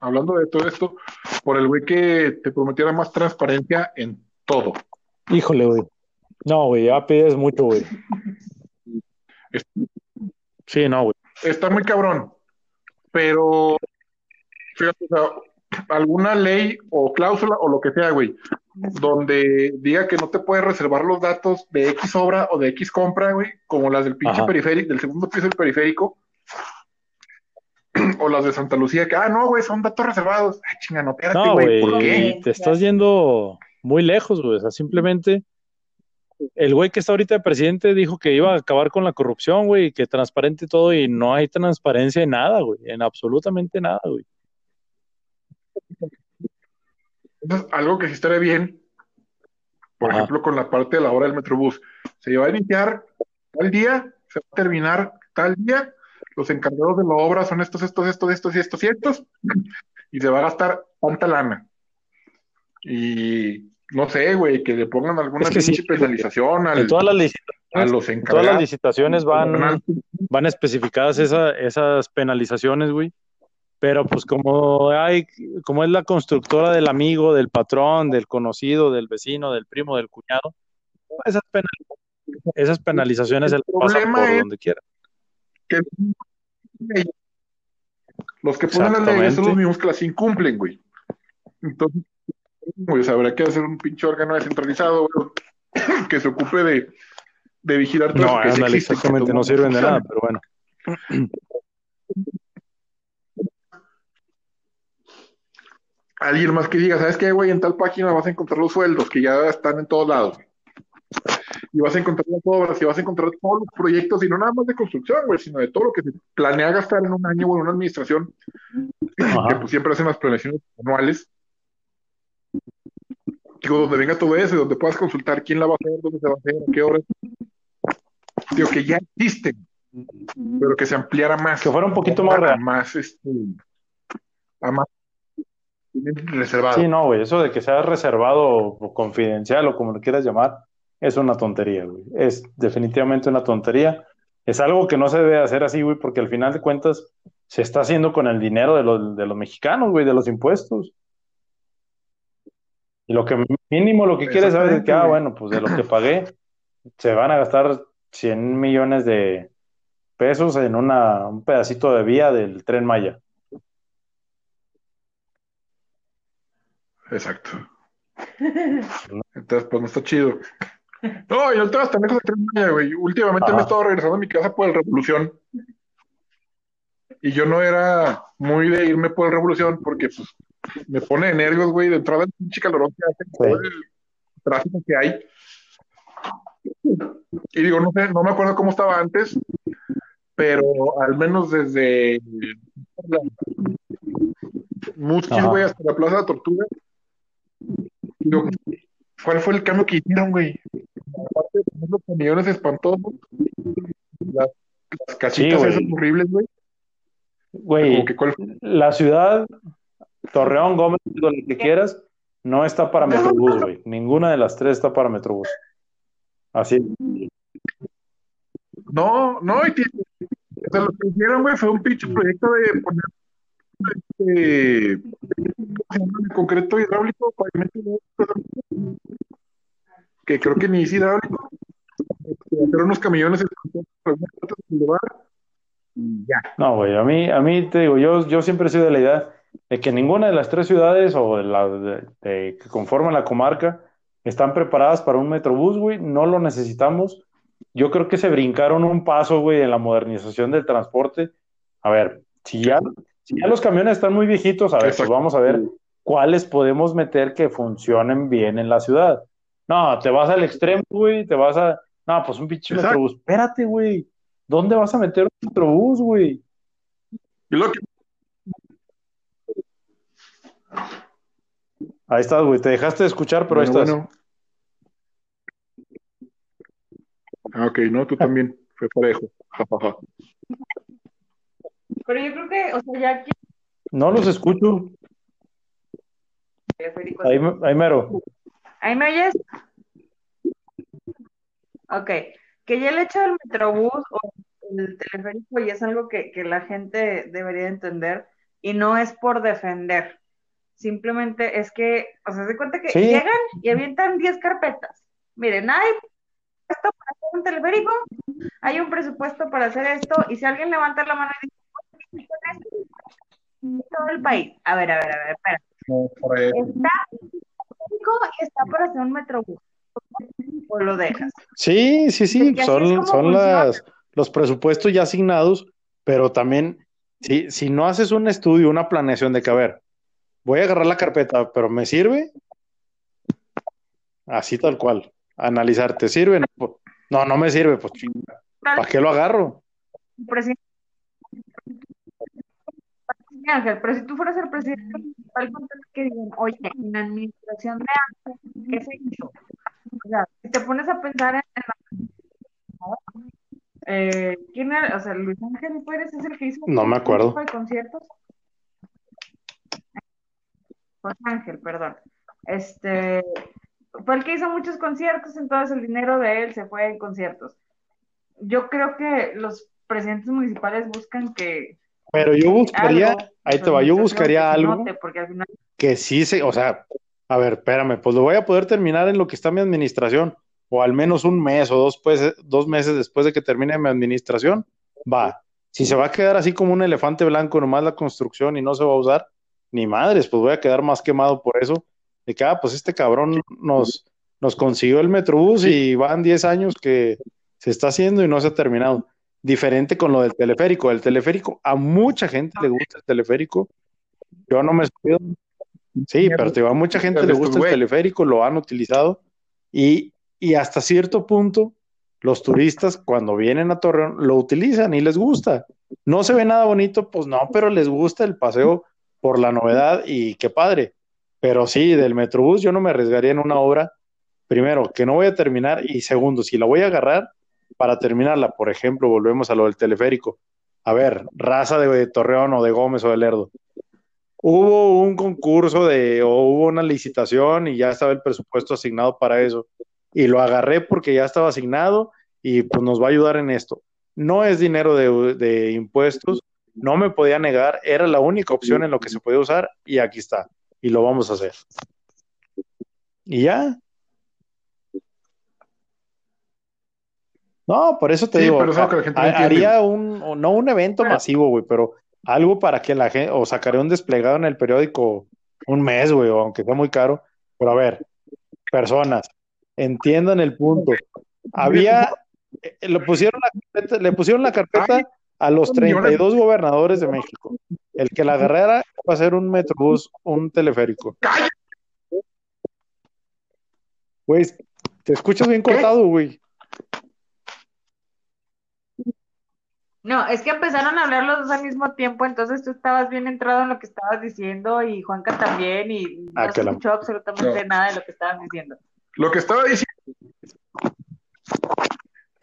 Hablando de todo esto, por el güey que te prometiera más transparencia en todo. Híjole, güey. No, güey, ya pides mucho, güey. Sí, no, güey. Está muy cabrón, pero fíjate, o sea, alguna ley o cláusula o lo que sea, güey, donde diga que no te puedes reservar los datos de X obra o de X compra, güey, como las del pinche Ajá. periférico, del segundo piso del periférico, o las de Santa Lucía, que, ah, no, güey, son datos reservados. Ay, chinga, no, espérate, No, güey, güey, ¿por qué? te estás yendo muy lejos, güey. O sea, simplemente el güey que está ahorita de presidente dijo que iba a acabar con la corrupción, güey, que transparente todo, y no hay transparencia en nada, güey, en absolutamente nada, güey. Algo que sí estaría bien, por Ajá. ejemplo, con la parte de la hora del Metrobús, se va a iniciar tal día, se va a terminar tal día, los encargados de la obra son estos, estos, estos, estos y estos y estos, y se va a gastar tanta lana. Y no sé, güey, que le pongan alguna Es que sí, pinche penalización al- todas las, a los en todas las encargados. licitaciones van, van especificadas esa- esas penalizaciones, güey. Pero pues como hay, como es la constructora del amigo, del patrón, del conocido, del vecino, del primo, del cuñado, esas, penal- esas penalizaciones se las El pasan por donde quiera. que los que ponen las leyes son los mismos que las incumplen, güey. Entonces, pues habrá que hacer un pinche órgano descentralizado, güey, que se ocupe de, de vigilar todo No, eso exactamente, no sirven de nada, pero bueno. Alguien más que diga, ¿sabes qué, güey? En tal página vas a encontrar los sueldos que ya están en todos lados. Y vas a encontrar las obras, y vas a encontrar todos los proyectos, y no nada más de construcción, güey, sino de todo lo que se planea gastar en un año o en una administración, que pues siempre hacen las planeaciones anuales. Digo, donde venga todo eso, donde puedas consultar quién la va a hacer, dónde se va a hacer, a qué horas. Digo, que ya existen, pero que se ampliara más. Que fuera un poquito más a real. más, este, a más reservado. Sí, no, güey, eso de que sea reservado o confidencial o como lo quieras llamar, es una tontería, güey. Es definitivamente una tontería. Es algo que no se debe hacer así, güey, porque al final de cuentas se está haciendo con el dinero de los, de los mexicanos, güey, de los impuestos. Y lo que mínimo lo que quieres saber es que, ah, bueno, pues de lo que pagué, se van a gastar 100 millones de pesos en una, un pedacito de vía del tren Maya. Exacto. Entonces, pues no está chido. No, y no te vas tan lejos del tren Maya, güey. Últimamente me he estado regresando a mi casa por el Revolución. Y yo no era muy de irme por el Revolución porque, pues, me pone de nervios, güey, de entrada el pinche calorón que hace, todo el tráfico que hay. Y digo, no sé, no me acuerdo cómo estaba antes, pero al menos desde Musquis, güey, hasta la Plaza de Tortuga. Digo, ¿cuál fue el cambio que hicieron, güey? Aparte de los camiones espantosos, las, las casitas esas horribles, güey. Güey, la ciudad Torreón, Gómez, donde que quieras, no está para Metrobús, güey. Ninguna de las tres está para Metrobús. Así. No, no, y que, lo que hicieron, güey, fue un pinche proyecto de poner este, concreto hidráulico, pavimento que creo que ni es hidráulico. Este, hacer unos camiones en lugar y ya. No, güey, a mí, a mí te digo, yo, yo siempre he sido de la idea de que ninguna de las tres ciudades o de las que conforman la comarca están preparadas para un metrobús, güey, no lo necesitamos. Yo creo que se brincaron un paso, güey, en la modernización del transporte. A ver, si ya, si ya los camiones están muy viejitos, a ver, pues vamos a ver cuáles podemos meter que funcionen bien en la ciudad. No, te vas al extremo, güey, te vas a... No, pues un pinche metrobús. Espérate, güey. ¿Dónde vas a meter un metrobús, güey? Lo que Ahí estás, güey. Te dejaste de escuchar, pero ahí estás. Ah, ok, no, tú también. Fue parejo. pero yo creo que, o sea, ya aquí. No los escucho. Ahí, ahí mero. ¿Ahí me oyes? Ok. Que ya el hecho del metrobús o el teleférico ya es algo que, que la gente debería entender y no es por defender Simplemente es que, o sea, se cuenta que llegan y avientan 10 carpetas. Miren, hay presupuesto para hacer un teleférico, hay un presupuesto para hacer esto, y si alguien levanta la mano y dice, todo el país. A ver, a ver, a ver, espera. está y está para hacer un metrobús. O lo dejas. Sí, sí, sí, son, son las, los presupuestos ya asignados, pero también, si, si no haces un estudio, una planeación de que, a ver, voy a agarrar la carpeta, pero ¿me sirve? Así tal cual. Analizar, ¿te sirve? No, no, me sirve, pues ¿para qué lo agarro? Ángel, pero si tú fueras el presidente que digan, oye, en la administración de Ángel, ¿qué se hizo? O sea, si te pones a pensar en, la... Eh, ¿Quién era? O sea, Luis Ángel Pérez es el que hizo no me acuerdo. de conciertos. Ángel, perdón. Este, fue el que hizo muchos conciertos, entonces el dinero de él se fue en conciertos. Yo creo que los presidentes municipales buscan que... Pero yo buscaría, ahí te va, yo buscaría algo que sí se, o sea, a ver, espérame, pues lo voy a poder terminar en lo que está mi administración, o al menos un mes o dos, pues, dos meses después de que termine mi administración, va. Si se va a quedar así como un elefante blanco nomás la construcción y no se va a usar, ni madres, pues voy a quedar más quemado por eso. De que, ah, pues este cabrón nos, nos consiguió el Metrobús y van 10 años que se está haciendo y no se ha terminado. Diferente con lo del teleférico. El teleférico, a mucha gente le gusta el teleférico. Yo no me subido. Sí, pero a mucha gente le gusta el teleférico, lo han utilizado y, y hasta cierto punto los turistas cuando vienen a Torreón lo utilizan y les gusta. No se ve nada bonito, pues no, pero les gusta el paseo por la novedad y qué padre. Pero sí, del Metrobús yo no me arriesgaría en una obra, primero, que no voy a terminar y segundo, si la voy a agarrar para terminarla, por ejemplo, volvemos a lo del teleférico. A ver, raza de, Torreón o de Gómez o de Lerdo. Hubo un concurso de, o hubo una licitación y ya estaba el presupuesto asignado para eso. Y lo agarré porque ya estaba asignado y pues nos va a ayudar en esto. No es dinero de, de impuestos, no me podía negar, era la única opción en lo que se podía usar y aquí está, y lo vamos a hacer. Y ya. No, por eso te Sí, digo, pero que haría un, no un evento Pero- masivo, güey, pero algo para que la gente, o sacaré un desplegado en el periódico un mes, güey, aunque sea muy caro. Pero a ver, personas, entiendan el punto. Había, eh, le pusieron la carpeta, le pusieron la carpeta a los 32 gobernadores de México. El que la agarrara va a ser un metrobús, un teleférico. Güey, te escuchas bien cortado, güey. No, es que empezaron a hablar los dos al mismo tiempo, entonces tú estabas bien entrado en lo que estabas diciendo y Juanca también y no Ah, se la- escuchó absolutamente No. nada de lo que estabas diciendo. Lo que estaba diciendo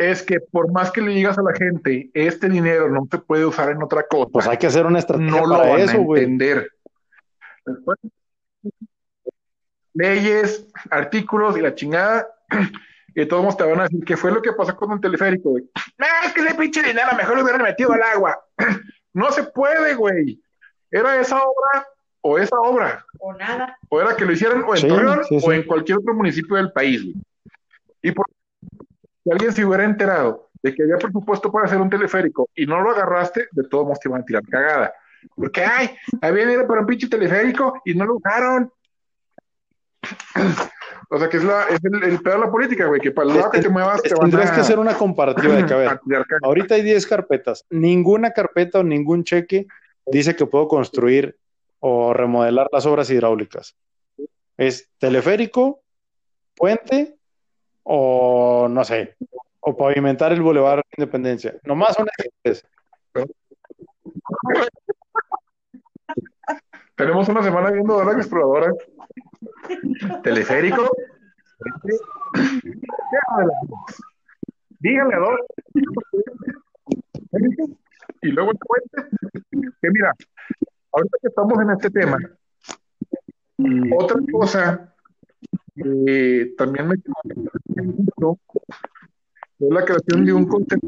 es que por más que le digas a la gente, este dinero no se puede usar en otra cosa, Pues hay que hacer una estrategia no lo para van eso, a entender. Después, leyes, artículos y la chingada, y todos te van a decir, ¿qué fue lo que pasó con el teleférico, güey? Ah, es que ese pinche dinero mejor lo hubieran metido al agua. No se puede, güey. Era esa obra o esa obra. O nada. O era que lo hicieran o en Sí, Torreón sí, sí. o en cualquier otro municipio del país, güey. Si alguien se hubiera enterado de que había presupuesto para hacer un teleférico y no lo agarraste, de todos modos te iban a tirar cagada. Porque, ay, había dinero para un pinche teleférico y no lo usaron. O sea, que es, la, es el, el peor de la política, güey, que para el lado que te muevas te van Tendrías a, que hacer una comparativa de que, a ver, a tirar cagada. ahorita hay 10 carpetas. Ninguna carpeta o ningún cheque dice que puedo construir o remodelar las obras hidráulicas. Es teleférico, puente o no sé, o pavimentar el Boulevard Independencia. Nomás son esas. Tenemos una semana viendo Dora la Exploradora. Teleférico. Díganle a Dora. Y luego el puente. Que mira, ahorita que estamos en este tema, otra cosa que también me es la creación de un concepto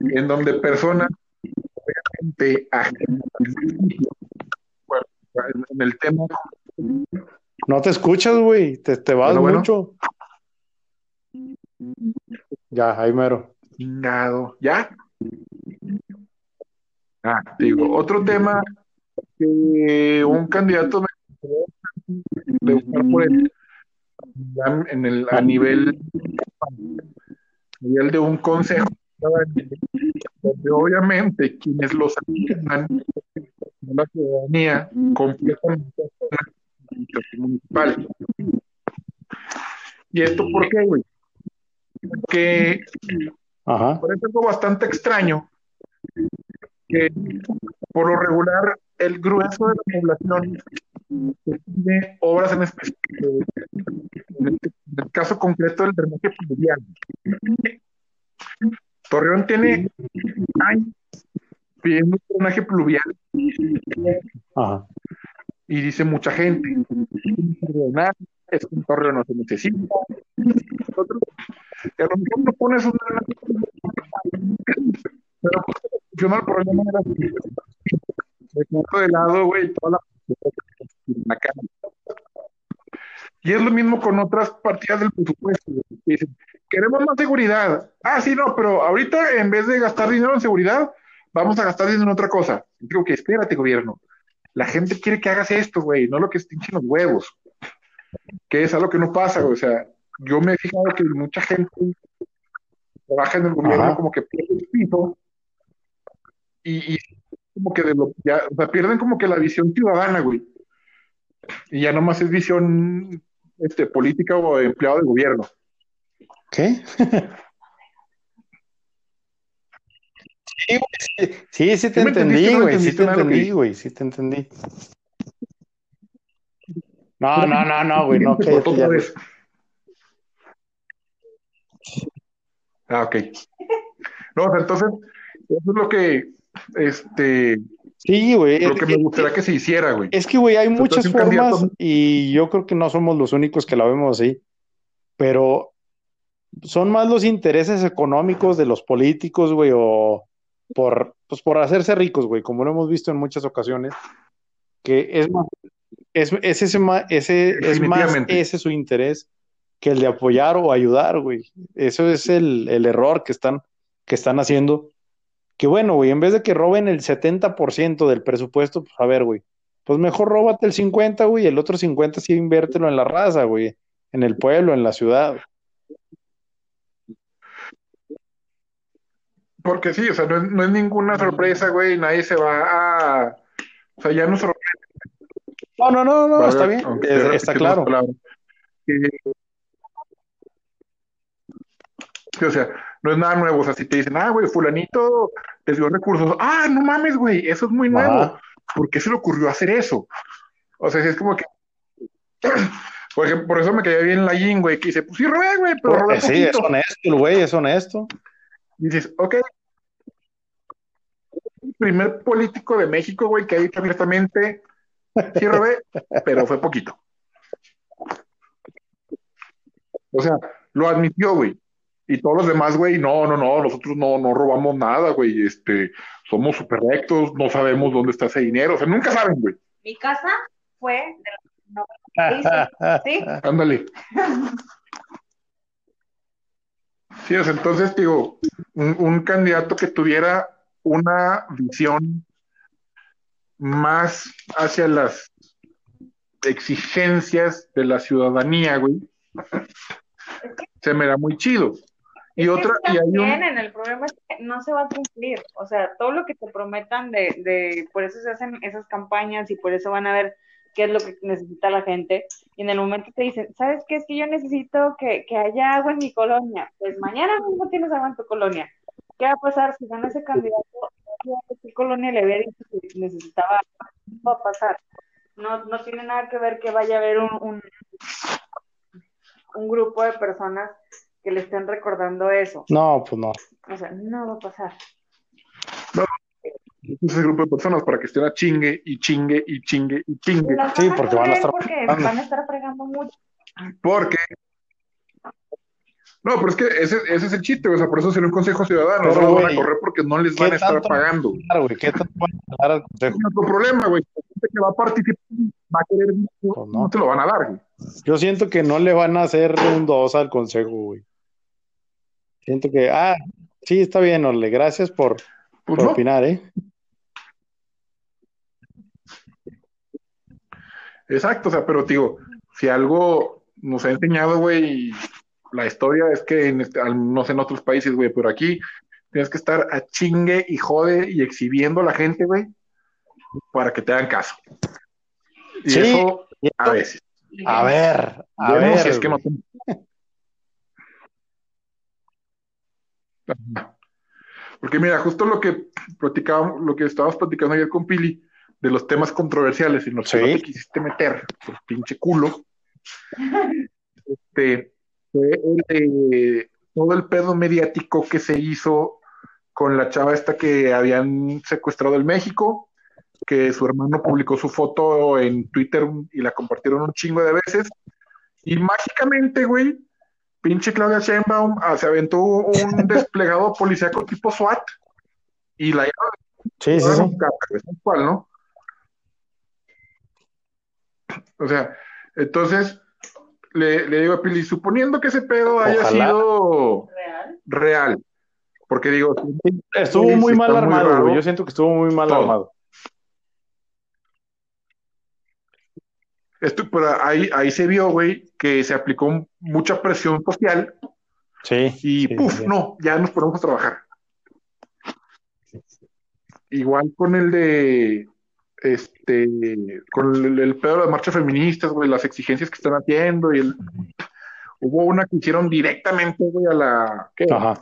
en donde personas obviamente bueno, en- el tema No te escuchas, güey. Te, te vas Bueno, bueno. mucho. Ya, ahí mero. chingado, ¿ya? Ah, digo, otro tema que un candidato de buscar por ya en el, a nivel, a nivel de un consejo donde obviamente quienes los son la ciudadanía completamente municipal. ¿Y esto por qué, güey? Porque Ajá. parece algo bastante extraño que por lo regular el grueso de la población tiene obras en específico. En el, en el caso concreto del drenaje pluvial. Torreón tiene años pidiendo un drenaje pluvial Ajá. y dice mucha gente, es en Torreón no se necesita. Nosotros, y a lo mejor no pones un drenaje pluvial, pero funciona el problema de la de lado, güey, toda la cara. Y es lo mismo con otras partidas del presupuesto. dicen, queremos más seguridad. Ah, sí, no, pero ahorita en vez de gastar dinero en seguridad, vamos a gastar dinero en otra cosa. Y digo que espérate, gobierno. La gente quiere que hagas esto, güey, no lo que estinchen los huevos. Que es algo que no pasa, güey. O sea, yo me he fijado que mucha gente trabaja en el gobierno Ajá. como que pierde el piso y, y como que de lo, ya, o sea, pierden como que la visión ciudadana, güey. Y ya nomás es visión este, política o de empleado de gobierno. ¿Qué? Sí, güey, sí, sí, sí te ¿Sí me entendiste entendí, no güey, sí te entendí, güey, sí te entendí. No, no, no, no, güey, no, cállate ya. vez. Ah, ok. No, entonces, eso es lo que, este, Sí, güey, lo es, que me gustaría que se hiciera, güey. es que, güey, hay Entonces, muchas candidato- formas y yo creo que no somos los únicos que la vemos así, pero son más los intereses económicos de los políticos, güey, o por, pues por hacerse ricos, güey, como lo hemos visto en muchas ocasiones, que es más, es, es ese, ese, es más ese su interés que el de apoyar o ayudar, güey. Eso es el, el error que están, que están haciendo. Que bueno, güey, en vez de que roben el 70% del presupuesto, pues a ver, güey, pues mejor róbate el 50, güey, y el otro 50 sí inviértelo en la raza, güey, en el pueblo, en la ciudad. Porque sí, o sea, no es, no es ninguna sorpresa, güey, nadie se va a... O sea, ya no se No, no, no, no, Valga- está bien, está claro. que, o sea, no es nada nuevo. O sea, si te dicen, ah, güey, fulanito les dio recursos. Ah, no mames, güey, eso es muy nuevo. Ajá. ¿Por qué se le ocurrió hacer eso? O sea, si es como que... Por ejemplo, por eso me caía bien la Yin, güey, que dice, pues sí, robé, güey, pero robé Eh, Sí, es honesto, el güey, es honesto. Y dices, ok. El primer político de México, güey, que ha dicho abiertamente, sí robé, pero fue poquito. O sea, lo admitió, güey. Y todos los demás, güey, no, no, no, nosotros no, no robamos nada, güey. Este, somos súper rectos, no sabemos dónde está ese dinero. O sea, nunca saben, güey. Mi casa fue de la no, ¿sí? Ándale. Sí, o sea, entonces, digo, un, un candidato que tuviera una visión más hacia las exigencias de la ciudadanía, güey, se me da muy chido. Y otra, y hay un, el problema es que no se va a cumplir. O sea, todo lo que te prometan de, de, por eso se hacen esas campañas y por eso van a ver qué es lo que necesita la gente. Y en el momento te dicen, ¿sabes qué? Es que yo necesito que, que haya agua en mi colonia. Pues mañana mismo tienes agua en tu colonia. ¿Qué va a pasar si gana ese candidato? ¿Qué colonia le había dicho que necesitaba agua? ¿Qué va a pasar? No, no tiene nada que ver que vaya a haber un, un, un grupo de personas que le estén recordando eso. No, pues no. O sea, no va a pasar. ese grupo de personas para que estén a chingue y chingue y chingue y chingue. Las Sí, porque van a estar porque fregando. van a estar fregando mucho. Porque. No, pero es que ese, ese es el chiste, o sea, por eso sería un consejo ciudadano. Pero, no lo van a güey, correr porque no les ¿qué van a estar pagando. Claro, güey, ¿qué tanto van a jalar al consejo? Es otro problema, güey. La gente que va a participar va a querer, Pues no. no te lo van a dar, güey. Yo siento que no le van a hacer un 2 al consejo, güey. Siento que, ah, sí, está bien, Orle, gracias por, Pues por no. opinar, ¿eh? Exacto, o sea, pero digo, si algo nos ha enseñado, güey, la historia es que en este- no sé en otros países, güey, pero aquí tienes que estar a chingue y jode y exhibiendo a la gente, güey, para que te hagan caso. Y Sí, eso a veces. A ver, a ver. si es que no güey. te- Ajá. Porque mira, justo lo que platicábamos, lo que estábamos platicando ayer con Pili, de los temas controversiales en los que Sí. no te quisiste meter, por pinche culo, este, fue el de todo el pedo mediático que se hizo con la chava esta que habían secuestrado en México, que su hermano publicó su foto en Twitter y la compartieron un chingo de veces, y mágicamente, güey, pinche Claudia Sheinbaum ah, se aventó un desplegado policíaco tipo SWAT y la Sí, sí, sí. cual, ¿no? O sea, entonces le, le digo a Pili, suponiendo que ese pedo haya Ojalá. sido ¿Real? real, porque digo, Estuvo muy mal muy armado, raro. Yo siento que estuvo muy mal Todo. armado. Esto, pero ahí, ahí se vio, güey, que se aplicó mucha presión social Sí. y sí, puf, sí. no, ya nos ponemos a trabajar. Igual con el de, este, con el, el pedo de las marchas feministas, güey, las exigencias que están haciendo y el, hubo una que hicieron directamente, güey, a la, ¿qué? Ajá.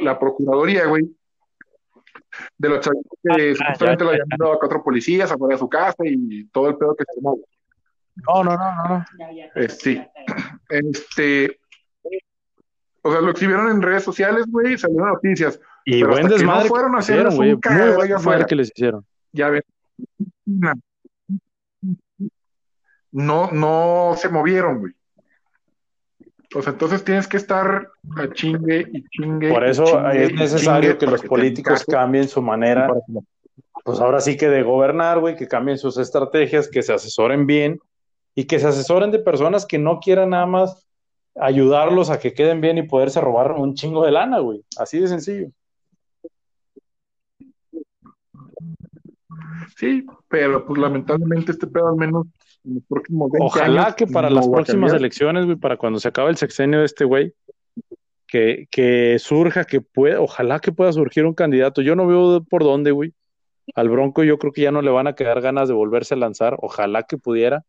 La, procuraduría, güey, de los chavitos que Ah, ya, la ya. habían dado a cuatro policías afuera de su casa y todo el pedo que se tomó. No, no, no, no. Eh, sí. Este, o sea, lo exhibieron en redes sociales, güey, y salieron noticias. Y Pero buen que no desmadre fueron a güey. un Muy buen allá desmadre afuera. que les hicieron. Ya ven. No, no se movieron, güey. O sea, entonces tienes que estar a chingue y chingue. Por eso chingue es necesario que los políticos cambien su manera, pues ahora sí que de gobernar, güey, que cambien sus estrategias, que se asesoren bien y que se asesoren de personas que no quieran nada más ayudarlos a que queden bien y poderse robar un chingo de lana, güey. Así de sencillo. Sí, pero pues lamentablemente este pedo al menos en los próximos 20 Ojalá años, que para no las próximas elecciones, güey, para cuando se acabe el sexenio de este güey, que, que surja, que pueda, ojalá que pueda surgir un candidato. Yo no veo por dónde, güey. Al Bronco yo creo que ya no le van a quedar ganas de volverse a lanzar. Ojalá que pudiera,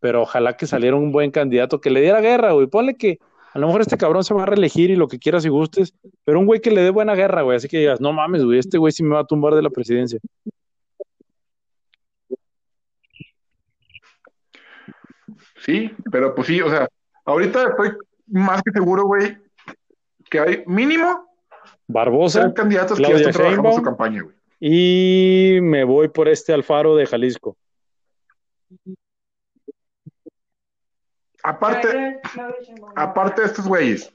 pero ojalá que saliera un buen candidato que le diera guerra, güey. Ponle que a lo mejor este cabrón se va a reelegir y lo que quieras y gustes, pero un güey que le dé buena guerra, güey. Así que digas, no mames, güey, este güey sí me va a tumbar de la presidencia. Sí, pero pues sí, o sea, ahorita estoy más que seguro, güey, que hay mínimo Barbosa candidatos que ya están trabajando su campaña, güey. y me voy por este Alfaro de Jalisco. Aparte, aparte de estos güeyes.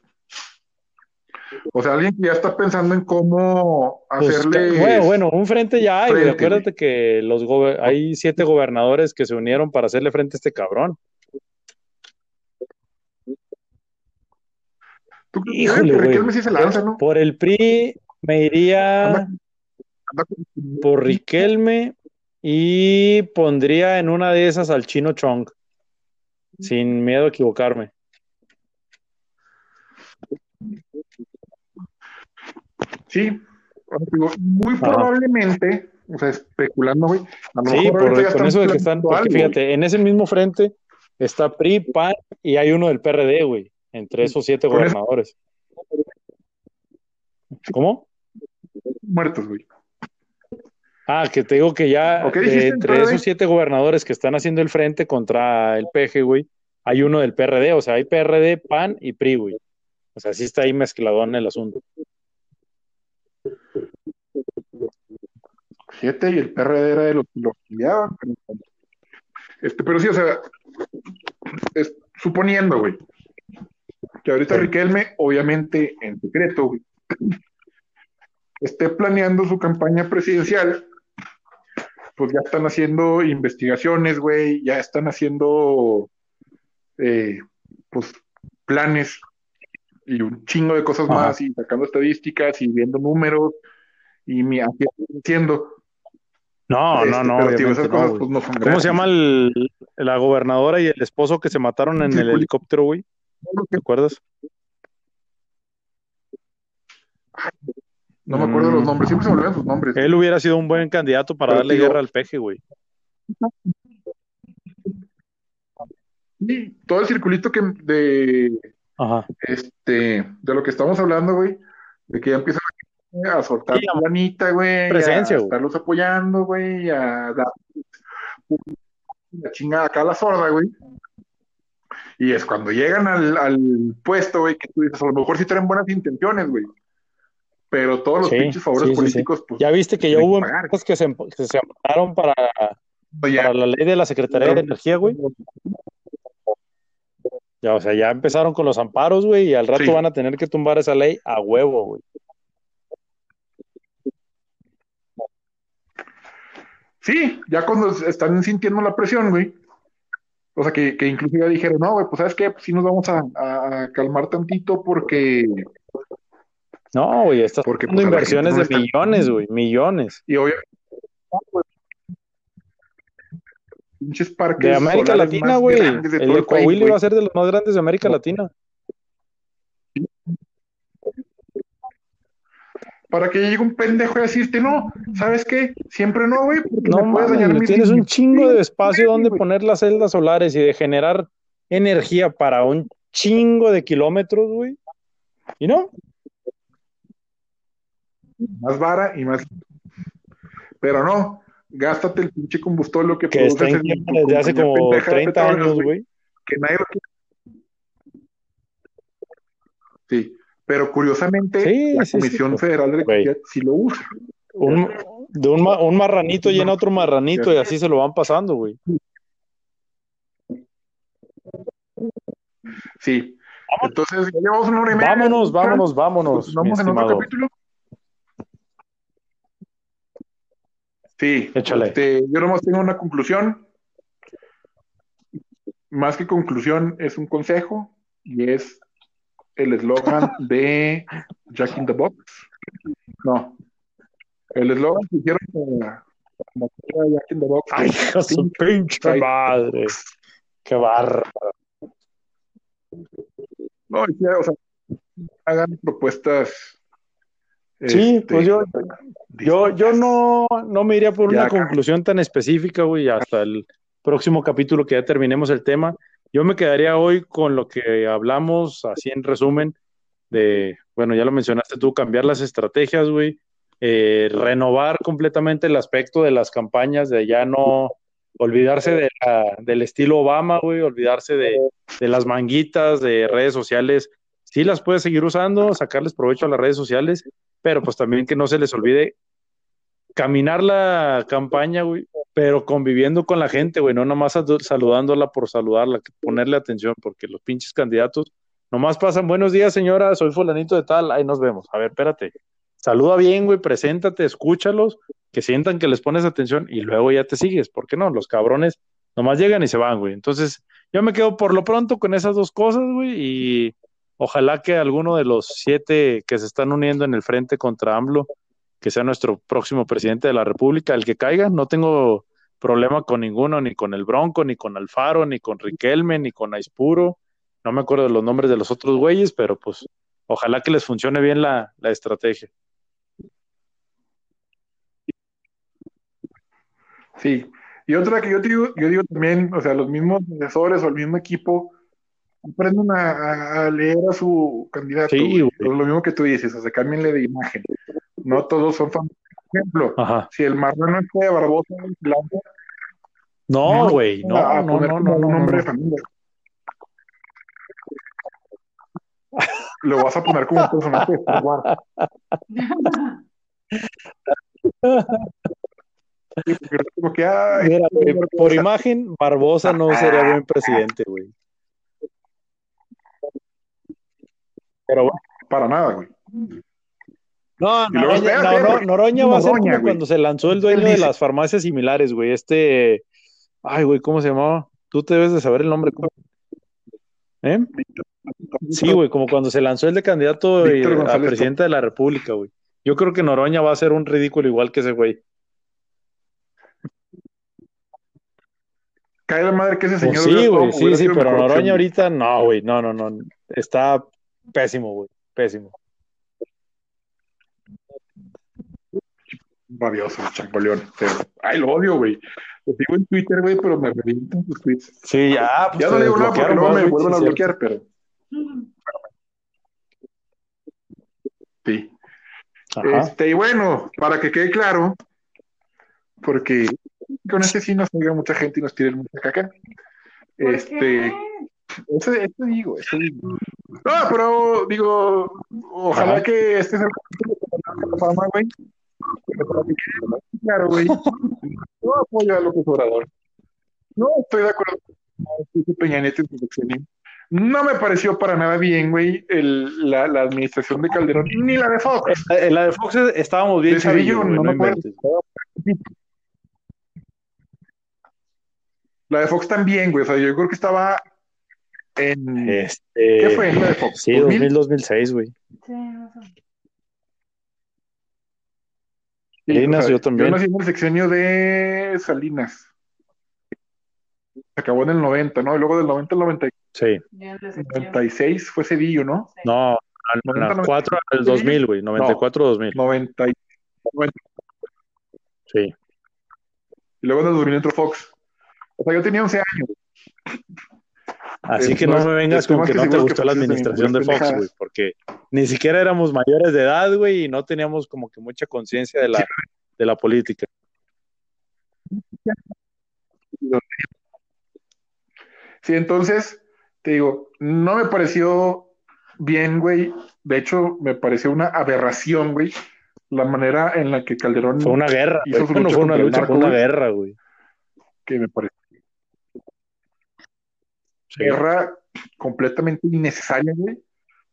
O sea, alguien que ya está pensando en cómo Pues, hacerle. bueno, bueno, un frente ya hay, güey. frente, Acuérdate que los hay siete gobernadores que se unieron para hacerle frente a este cabrón. ¿Tú Híjole, Riquelme güey. sí se lanza, no? Por el PRI me iría Anda- anda con- por Riquelme y pondría en una de esas al Chino Chong, sin miedo a equivocarme. Sí, muy Ajá. probablemente, o sea, especulando, güey, a lo Sí, mejor por, ya con eso de que están, planeando porque algo, güey. fíjate, en ese mismo frente está PRI, PAN y hay uno del PRD, güey, entre esos siete eso- gobernadores. ¿Cómo? muertos, güey. Ah, que te digo que ya ¿O qué eh, entre esos siete gobernadores que están haciendo el frente contra el PG, güey, hay uno del PRD, o sea, hay PRD, PAN y PRI, güey. O sea, sí está ahí mezcladón el asunto. Siete y el PRD era de los que lo auxiliaban. pero- Este, pero sí, o sea, es- suponiendo, güey, que ahorita. Riquelme, obviamente en secreto, güey, esté planeando su campaña presidencial, pues ya están haciendo investigaciones, güey, ya están haciendo, eh, pues, planes y un chingo de cosas Ajá. más y sacando estadísticas y viendo números y mi, haciendo. No, no, Este, no, pero, tío, obviamente esas no, cosas güey. pues no son ¿Cómo se llama el- la gobernadora y el esposo que se mataron en el helicóptero, güey? ¿Te acuerdas? No me acuerdo de los Mm. nombres, siempre se me olvidan sus nombres. Él hubiera sido un buen candidato para Pero, darle tío- guerra al peje, güey. Sí, todo el circulito que de Ajá. este de lo que estamos hablando, güey, de que ya empiezan a soltar Sí, la lanita, güey, presencia, a güey. estarlos apoyando, güey, a dar la chingada acá a la sorda, güey. Y es cuando llegan al, al puesto, güey, que tú dices, a lo mejor sí traen buenas intenciones, güey. Pero todos los Sí, pinches favores sí, sí, sí. políticos, pues, Ya viste que ya hubo empresas que se, que se ampararon para, para la ley de la Secretaría de Energía, güey. Ya, o sea, ya empezaron con los amparos, güey, y al rato van a tener que tumbar esa ley a huevo, güey. Sí, ya cuando están sintiendo la presión, güey. O sea, que, que inclusive dijeron, no, güey, pues ¿sabes qué? Pues sí nos vamos a, a calmar tantito porque... No, güey, estás Porque, haciendo pues, inversiones de millones, güey, millones. Y obviamente... Pinches parques De América Latina, güey. El de Coahuila iba a ser de los más grandes de América Latina. Para que llegue un pendejo a decirte, no, ¿sabes qué? Siempre no, güey, porque No me puedes dañar mi tienes un chingo de espacio donde poner las celdas solares y de generar energía para un chingo de kilómetros, güey. ¿Y no? Más vara y más... Pero no, gástate el pinche combustible que Que está produces en desde hace como pendeja de 30 petróleos, años, güey. que nadie lo quiere. Sí, pero curiosamente Sí, la sí, sí, Comisión pues, Federal de. Electricidad sí lo usa. Un, de un, ma- un marranito llena otro marranito y así se lo van pasando, güey. Sí. Entonces, ya llevamos una hora y media. Vámonos, vámonos, vámonos, ¿Continuamos en otro capítulo? Sí. Échale. Este, yo nomás tengo una conclusión. más que conclusión, es un consejo y es el eslogan de Jack in the Box. No. El eslogan que hicieron para, para Jack in the Box. Ay, su pinche madre. Qué barra. No, ya, o sea, hagan propuestas. Sí, este, pues yo, yo, yo no, no me iría por Ya una acá. conclusión tan específica, güey, hasta el próximo capítulo que ya terminemos el tema. Yo me quedaría hoy con lo que hablamos, así en resumen, de, bueno, ya lo mencionaste tú, cambiar las estrategias, güey, eh, renovar completamente el aspecto de las campañas, de ya no olvidarse de la- del estilo Obama, güey, olvidarse de, de las manguitas, de redes sociales. Sí las puedes seguir usando, sacarles provecho a las redes sociales, pero pues también que no se les olvide caminar la campaña, güey, pero conviviendo con la gente, güey, no nomás sal- saludándola por saludarla, ponerle atención, porque los pinches candidatos nomás pasan, buenos días, señora, soy fulanito de tal, ahí nos vemos. A ver, espérate, saluda bien, güey, preséntate, escúchalos, que sientan que les pones atención y luego ya te sigues, ¿por qué no? Los cabrones nomás llegan y se van, güey. Entonces, yo me quedo por lo pronto con esas dos cosas, güey, y ojalá que alguno de los siete que se están uniendo en el frente contra AMLO que sea nuestro próximo presidente de la República, el que caiga, no tengo problema con ninguno, ni con el Bronco, ni con Alfaro, ni con Riquelme, ni con Aispuro, no me acuerdo de los nombres de los otros güeyes, pero pues ojalá que les funcione bien la, estrategia. Sí. Y otra que yo digo, yo digo también, o sea, los mismos asesores o el mismo equipo aprenden a, a- a leer a su candidato. Sí, güey. güey. Lo mismo que tú dices, o sea, cámbienle de imagen. No todos son famosos. Por ejemplo, Ajá. si el marrano este de Barbosa blanco, No, güey, no, a no, poner no, no, un no, nombre no. de familia. Lo vas a poner como un personaje de Star Wars. Sí, porque es como que, ay, Mira, güey, Barbosa. por imagen, Barbosa no sería buen presidente, güey. Pero bueno. para nada, güey. No, Noroña, va a ser Noroña, como güey. cuando se lanzó el dueño de las farmacias similares, güey. Este. Ay, güey, ¿cómo se llamaba? Tú te debes de saber el nombre. ¿cómo? ¿Eh? Sí, güey, como cuando se lanzó el de candidato eh, a presidente de la República, güey. Yo creo que Noroña va a ser un ridículo igual que ese güey. Cae la madre que ese Pues señor sí, hubiera güey, sí, sí, pero Noroña ahorita no, güey, no, no, no. Está pésimo, güey, pésimo. Rabioso, Chapoleón. Pero, ay, lo odio, güey. Lo sigo en Twitter, güey, pero me revientan sus tweets. Sí, ya, pues Ya no digo nada porque más, me vuelven a sí, bloquear, pero sí. Ajá. Este, y bueno, para que quede claro, porque con este sí nos oiga mucha gente y nos tiren mucha caca. ¿Por Este, qué? Eso, eso digo, eso digo. No, pero digo, ojalá Ajá. que este sea el de la fama, güey. Pero para que quede más claro, güey. No apoyo a López Obrador. No estoy de acuerdo con Peña Nieto en su sexenio. No me pareció para nada bien, güey, el, la, la administración de Calderón, ni la de Fox. En la de Fox estábamos bien De güey, no no me acuerdo. La de Fox también, güey. O sea, yo creo que estaba en. Este, ¿Qué fue la de Fox? Sí, 2000. 2000, 2006, güey. Sí, no sé. Sí, Ahí o nació sea, también. Yo nací en el sexenio de Salinas. Se acabó en el 90, ¿no? Y luego del 90 al 90 Sí. Yo en la sección. 96 fue Cedillo, ¿no? No, al 90, 94 al 2000, güey. 94 2000. 90 y, 90. Sí. Y luego en el 2000 entró Fox. O sea, yo tenía 11 años. Así que no, no me vengas con que que no te gustó la administración de Fox, güey, porque ni siquiera éramos mayores de edad, güey, y no teníamos como que mucha conciencia de la, de la política. Sí, entonces, te digo, no me pareció bien, güey. De hecho, me pareció una aberración, güey, la manera en la que Calderón, Fue una guerra, Hizo No fue una lucha, fue una guerra, güey. que me pareció Sí. guerra completamente innecesaria, güey.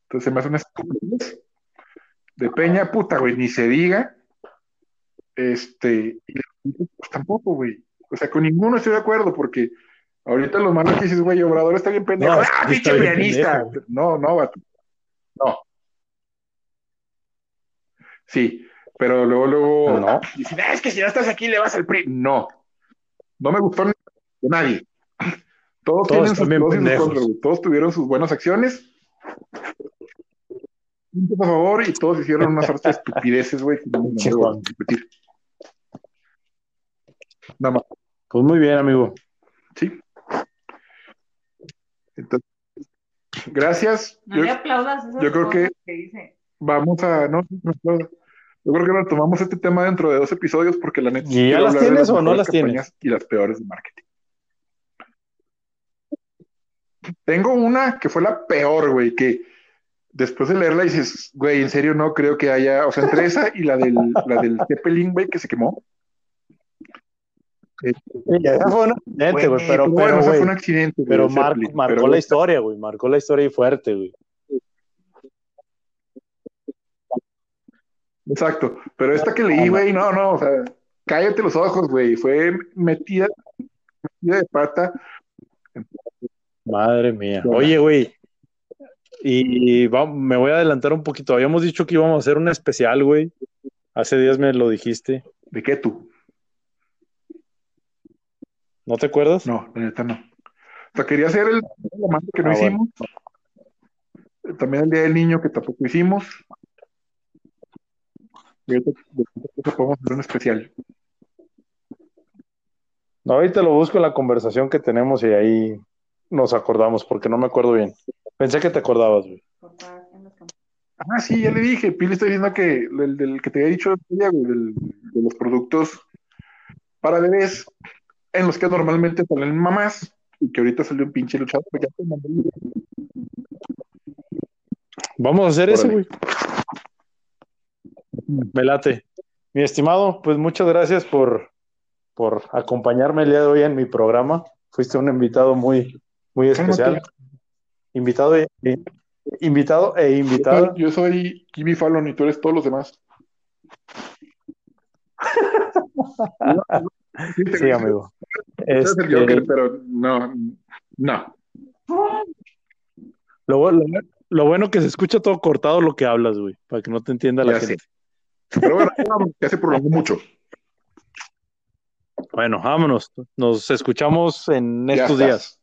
Entonces se me hace una estupidez. De Peña, puta, güey, ni se diga. Este, pues tampoco, güey. O sea, con ninguno estoy de acuerdo, porque Ahorita los malos que dices, güey, Obrador está bien pendejo. No, ¡Ah, pinche pianista! pendejo. No, no, vato. No. Sí, pero luego, luego. No. Dicen, "Ah, es que si no estás aquí le vas al PRI. No. No me gustó de nadie. Todos, Todos tienen sus. Todos tuvieron sus buenas acciones. A favor y todos hicieron una suerte de estupideces, güey. que no me atrevo a repetir. Nada más. Pues muy bien, amigo. Sí. Entonces, gracias. No Yo- le aplaudas esas yo creo que- que dice. vamos a. No, no, no. yo creo que retomamos este tema dentro de dos episodios porque la neta. ¿Y ya las tienes o no las tienes? Y las peores de marketing. Tengo una que fue la peor, güey, que después de leerla dices, güey, en serio no creo que haya. O sea, entre esa y la del, la del Zeppelin, güey, que se quemó. Eh, Esa fue un accidente, güey, pero, bueno, pero, fue un accidente. pero el mar- Zeppelin, marcó pero, la historia, güey, marcó la historia y fuerte, güey. Exacto, pero esta que leí, güey, no, no, o sea, cállate los ojos, güey, fue metida, metida de pata. Madre mía. Oye, güey. Y va- me voy a adelantar un poquito. Habíamos dicho que íbamos a hacer un especial, güey. Hace días me lo dijiste. ¿De qué tú? ¿No te acuerdas? No, la neta no. O sea, quería hacer el que no Ah, hicimos. También el Día del Niño que tampoco hicimos. Y ahorita podemos hacer un especial. No, ahorita lo busco en la conversación que tenemos y ahí nos acordamos, porque no me acuerdo bien. Pensé que te acordabas, güey. Ah, sí, ya le dije. Pili está diciendo que el del que te había dicho el día, güey, del- de los productos para bebés en los que normalmente salen mamás y que ahorita salió un pinche luchador. pues ya te mandé. Vamos a hacer ese, Órale. güey. Me late. Mi estimado, pues muchas gracias por, por acompañarme el día de hoy en mi programa. Fuiste un invitado muy, muy especial. Invitado e, invitado e invitada. soy- Yo soy Jimmy Fallon y tú eres todos los demás. Sí, amigo. El Este, Joker, pero no, no. lo, lo- lo bueno que se escucha todo cortado lo que hablas, güey, para que no te entienda la Ya sé. gente. Pero bueno, ya se prolongó mucho. Bueno, vámonos. Nos escuchamos en estos días.